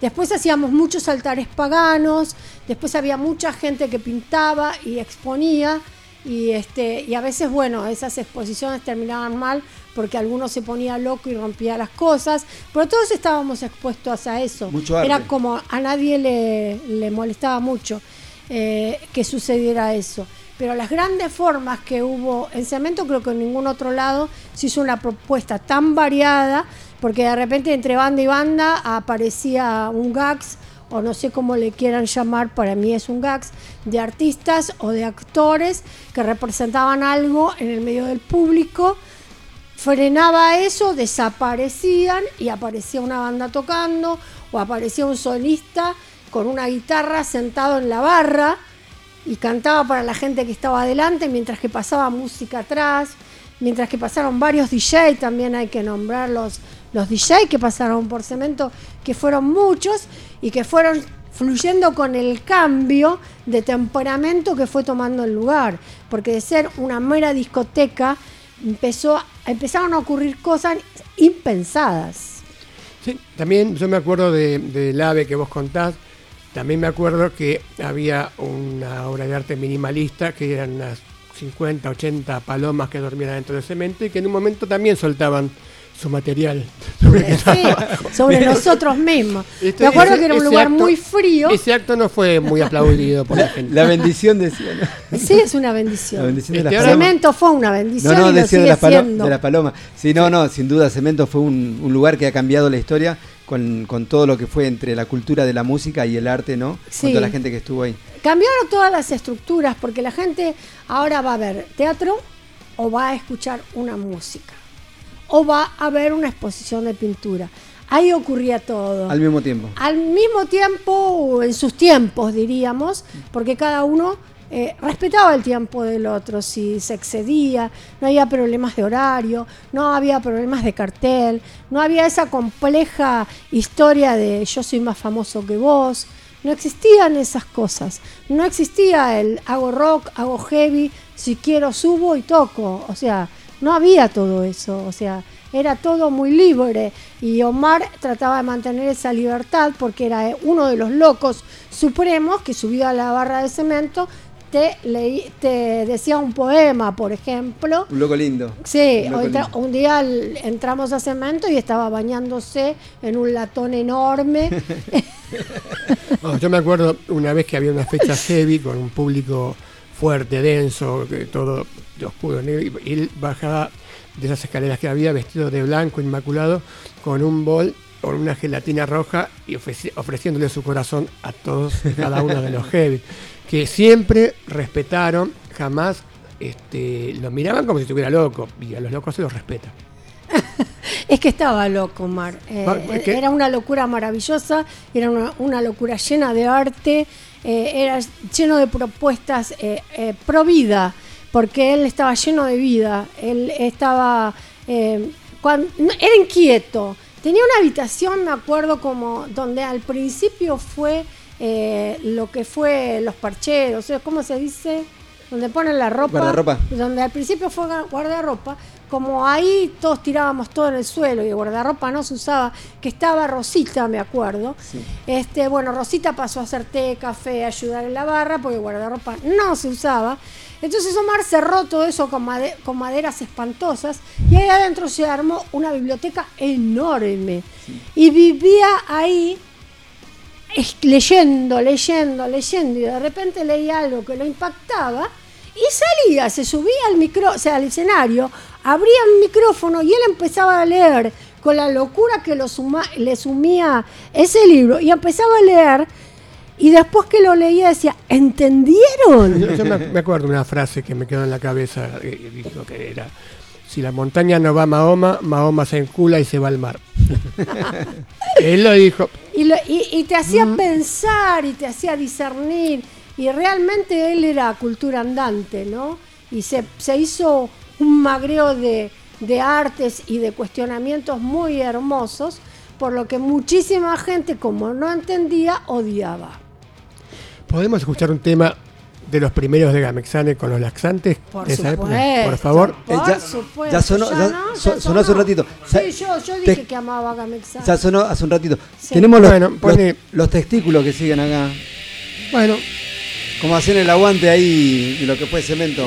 Después hacíamos muchos altares paganos, después había mucha gente que pintaba y exponía. Y, este, y a veces, bueno, esas exposiciones terminaban mal porque alguno se ponía loco y rompía las cosas, pero todos estábamos expuestos a eso. Mucho arte. Era como a nadie le, le molestaba mucho eh, que sucediera eso. Pero las grandes formas que hubo en cemento, creo que en ningún otro lado se hizo una propuesta tan variada, porque de repente entre banda y banda aparecía un gags, o no sé cómo le quieran llamar, para mí es un gags, de artistas o de actores que representaban algo en el medio del público frenaba eso, desaparecían y aparecía una banda tocando o aparecía un solista con una guitarra sentado en la barra y cantaba para la gente que estaba adelante mientras que pasaba música atrás, mientras que pasaron varios DJ, también hay que nombrar los, los DJ que pasaron por cemento, que fueron muchos y que fueron fluyendo con el cambio de temperamento que fue tomando el lugar, porque de ser una mera discoteca empezó, empezaron a ocurrir cosas impensadas. También yo me acuerdo de- del ave que vos contás. También me acuerdo que había una obra de arte minimalista que eran unas 50, 80 palomas que dormían dentro del cemento y que en un momento también soltaban su material sobre, nosotros mismos. Este- Me acuerdo ese- que era un lugar acto- muy frío. Ese acto no fue muy aplaudido por la gente. La bendición decía. ¿no? Sí, es una bendición. La bendición de Este, las ahora- palomas. Cemento fue una bendición No, no, y lo decía de la, palo- siendo. de la paloma. Sí, no, no, sin duda Cemento fue un, un lugar que ha cambiado la historia con, con todo lo que fue entre la cultura de la música y el arte, ¿no? Sí. Con toda la gente que estuvo ahí. Cambiaron todas las estructuras porque la gente ahora va a ver teatro o va a escuchar una música o va a ver una exposición de pintura. Ahí ocurría todo. Al mismo tiempo. Al mismo tiempo, en sus tiempos, diríamos, porque cada uno eh, respetaba el tiempo del otro, si se excedía, no había problemas de horario, no había problemas de cartel, no había esa compleja historia de yo soy más famoso que vos, no existían esas cosas, no existía el hago rock, hago heavy, si quiero subo y toco, o sea, no había todo eso, o sea, era todo muy libre. Y Omar trataba de mantener esa libertad porque era uno de los locos supremos que subido a la barra de cemento te, leí- te decía un poema, por ejemplo. Un loco lindo. Sí, Un loco hoy tra- lindo. un día entramos a cemento y estaba bañándose en un latón enorme. No, yo me acuerdo una vez que había una fecha heavy con un público fuerte, denso, que todo de oscuro, negro, y él bajaba de esas escaleras que había vestido de blanco, inmaculado, con un bol, con una gelatina roja y ofreci- ofreciéndole su corazón a todos y cada uno de los heavy, que siempre respetaron, jamás este, lo miraban como si estuviera loco, y a los locos se los respeta. Es que estaba loco, Omar. Eh, es que- Era una locura maravillosa, era una, una locura llena de arte, eh, era lleno de propuestas eh, eh, pro vida, porque él estaba lleno de vida, él estaba... cuan- no, era inquieto, tenía una habitación, me acuerdo, como donde al principio fue eh, lo que fue los parcheros, ¿cómo se dice? Donde ponen la ropa. Guardarropa. Donde al principio fue gua- guardarropa, como ahí todos tirábamos todo en el suelo y el guardarropa no se usaba, que estaba Rosita, me acuerdo. Este, bueno, Rosita pasó a hacer té, café, ayudar en la barra, porque el guardarropa no se usaba. Entonces Omar cerró todo eso con, made- con maderas espantosas y ahí adentro se armó una biblioteca enorme. Y vivía ahí leyendo, leyendo, leyendo y de repente leía algo que lo impactaba y salía, se subía al micro, o sea, al escenario, abría el micrófono y él empezaba a leer con la locura que lo le sumía ese libro y empezaba a leer y después que lo leía decía, ¿entendieron? Yo, me, acuerdo una frase que me quedó en la cabeza, que era, si la montaña no va a Mahoma, Mahoma se encula y se va al mar. Él lo dijo, Y, lo- y- y te hacía pensar y te hacía discernir. Y realmente él era cultura andante, ¿no? Y se, se hizo un magreo de, de artes y de cuestionamientos muy hermosos, por lo que muchísima gente, como no entendía, odiaba. ¿podemos escuchar un tema de los primeros de Gamexane con los laxantes Por de esa época? Por favor. por Eh, ya- supuesto. ya sonó- ya no? so- sonó hace un ratito. Sí, yo, yo Te- dije que amaba a Gamexán. Ya sonó hace un ratito. Sí. Tenemos los, Bueno, los- pone- los testículos que siguen acá. Bueno, Como hacen el aguante ahí de lo que fue cemento.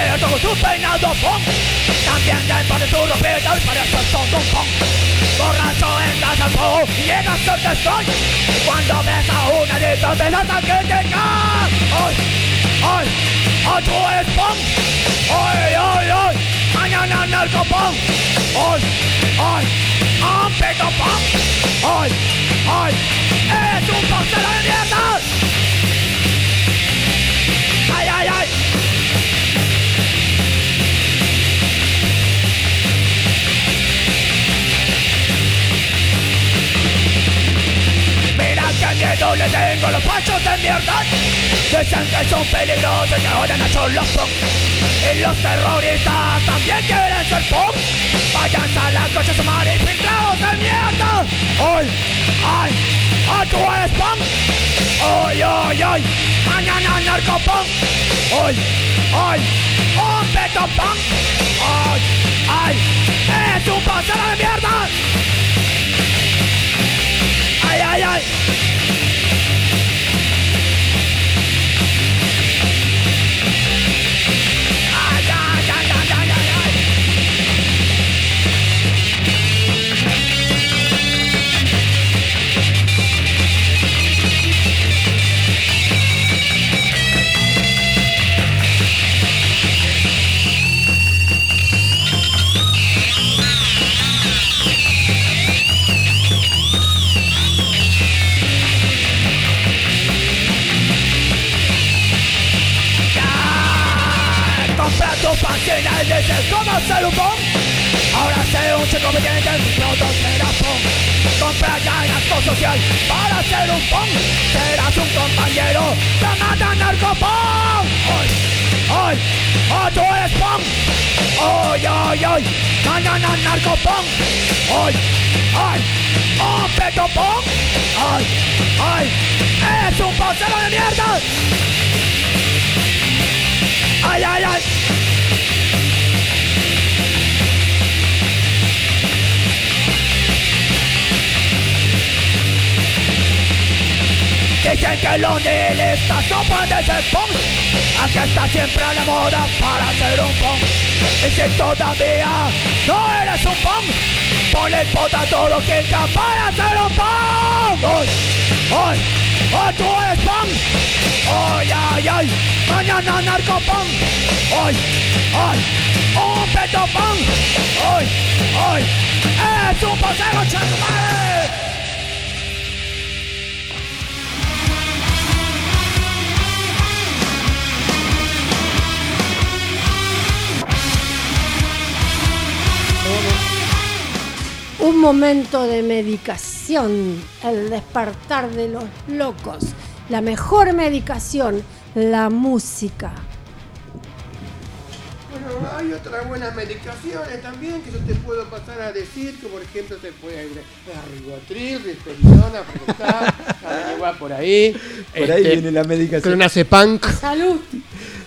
tiene todo su peinado punk También le pone su ropita y parece todo un punk Borracho en casa al fuego y en suerte estoy. Cuando ves a un adicto te las criticar Hoy, hoy, hoy tú eres punk Hoy, hoy, hoy, mañana narco punk Hoy, hoy, un pico punk Hoy, hoy, es un punk de la mierda miedo le tengo a los pachos de mierda Dicen que son peligrosos y que odian a solo punk Y los terroristas también quieren ser punk Vayan a la coche su madre infiltrados de mierda ¡Ay! ¡Ay! ¡Ay! ¡Tú eres punk! ¡Ay! ¡Ay! ¡Ay! ¡Mañana narcopunk! ¡Ay! ¡Ay! ¡Un peto punk! ¡Ay! ¡Ay! ¡Es un pasero de mierda! ¡Ay! ¡Ay! ¡Ay! Tu página y dices cómo ser un punk Ahora sé un chico obediente, pronto serás punk Compra ya el acto social para ser un punk Serás un compañero que mata narcopunk ¡Ay! ¡Ay! ¡Ay! ¡Tú eres punk! ¡Ay! ¡Ay! ¡Ay! ¡Mañana narcopunk! ¡Ay! ¡Ay! ¡Un peto punk! ¡Ay! ¡Ay! ¡Es un pasero de mierda! Dicen que los nihilistas no pueden ser punk Aquí está siempre a la moda para ser un punk Y si todavía no eres un punk Ponle el pota a todo que para ser un punk ¡Ay! ¡Ay! ¡Ay! ¡Tú eres punk! ¡Ay, ay, ay! ¡Mañana narcopunk! ¡Ay! ¡Ay! ¡Un peto punk! ¡Ay! ¡Ay! ¡Es un paseo chasumare! Un momento de medicación, el despertar de los locos, la mejor medicación, la música. Bueno, hay otras buenas medicaciones también que yo te puedo pasar a decir, que por ejemplo te puede ir a ribotril, risperidona, por ahí. Por ahí viene la medicación. Clonazepam. Salud.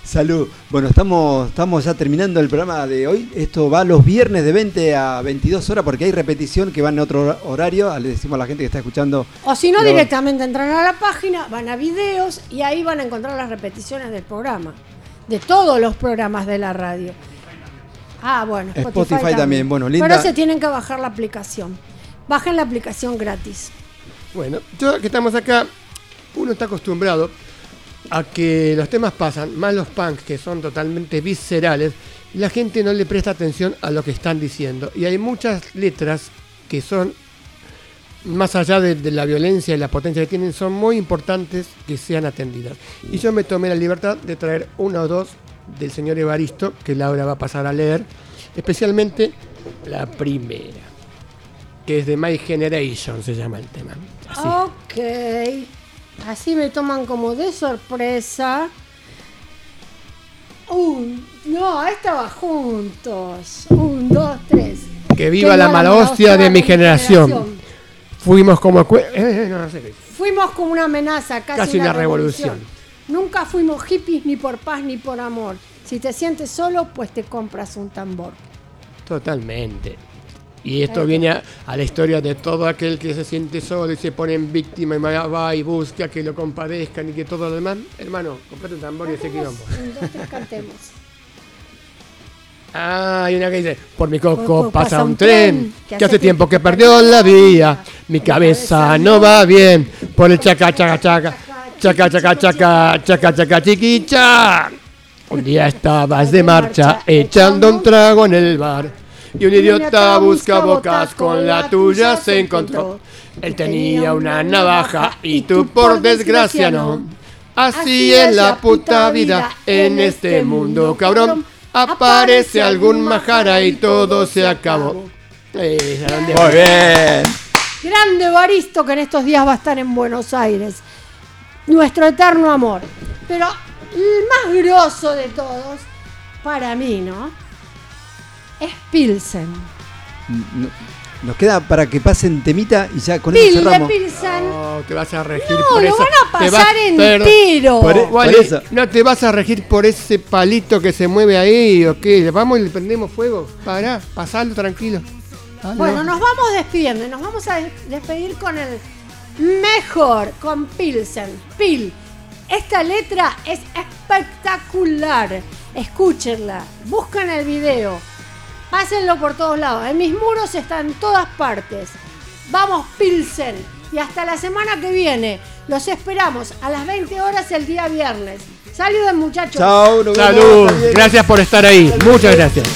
Salud. Bueno, estamos, estamos ya terminando el programa de hoy. Esto va los viernes de 20 a 22 horas porque hay repetición que van en otro horario. Le decimos a la gente que está escuchando. O si no, Lo- directamente entran a la página, van a videos y ahí van a encontrar las repeticiones del programa. De todos los programas de la radio. Ah, bueno, Spotify, Spotify también, bueno, linda- Pero se tienen que bajar la aplicación. Bajen la aplicación gratis. Bueno, yo que estamos acá, uno está acostumbrado a que los temas pasan, más los punks que son totalmente viscerales, la gente no le presta atención a lo que están diciendo. Y hay muchas letras que son, más allá de, la violencia y la potencia que tienen, son muy importantes que sean atendidas. Y yo me tomé la libertad de traer una o dos del señor Evaristo, que Laura va a pasar a leer, especialmente la primera, que es de My Generation, se llama el tema. Ok. Así me toman como de sorpresa. Un, no, esta va juntos. Un, dos, tres. Que viva Que la mala hostia de mi generación. generación. Fuimos como... cue- eh, eh, no, no sé qué. Fuimos como una amenaza, casi, Casi una revolución. Nunca fuimos hippies ni por paz ni por amor. Si te sientes solo, pues te compras un tambor. Totalmente. Y esto viene a, a la historia de todo aquel que se siente solo y se pone en víctima y va- y busca que lo compadezcan y que todo lo demás. Hermano, comprate un tambor y ese quilombo. Cantemos. Ah, hay una que dice, por mi coco pasa un tren, que hace tiempo que perdió la vía, mi cabeza no va bien, por el chaca, chaca, chaca, chaca, chaca, chaca, chaca, chaca, chiquicha. Un día estabas de marcha echando un trago en el bar y un idiota busca bocas con la tuya se encontró. Él tenía una navaja y tú por desgracia no. Así es la puta vida en este mundo, cabrón. Aparece algún majara y todo se acabó. Eh, Muy bien. Grande Baristo que en estos días va a estar en Buenos Aires. Nuestro eterno amor. Pero el más grosso de todos, para mí, ¿no? Es Pilsen. No- Nos queda para que pasen temita y ya con eso Pil de cerramos. Pilsen. No, te vas a regir No, por lo eso. van a pasar entero. Por, e- Por eso. No te vas a regir por ese palito que se mueve ahí o qué. Vamos y le prendemos fuego. Pará, pasalo tranquilo. Ah, Bueno, no. nos vamos despidiendo nos vamos a des- despedir con el mejor, con Pilsen. Pil. Esta letra es espectacular. Escúchenla, busquen el video, pásenlo por todos lados. En mis muros está en todas partes. Vamos, Pilsen. Y hasta la semana que viene. Los esperamos a las 20 horas el día viernes. Saludos, muchachos. Chao. Salud. Gracias por estar ahí. Muchas gracias.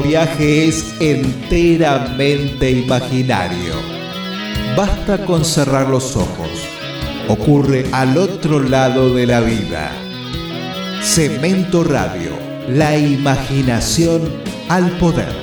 Viaje es enteramente imaginario. Basta con cerrar los ojos. Ocurre al otro lado de la vida. Cemento Radio, la imaginación al poder.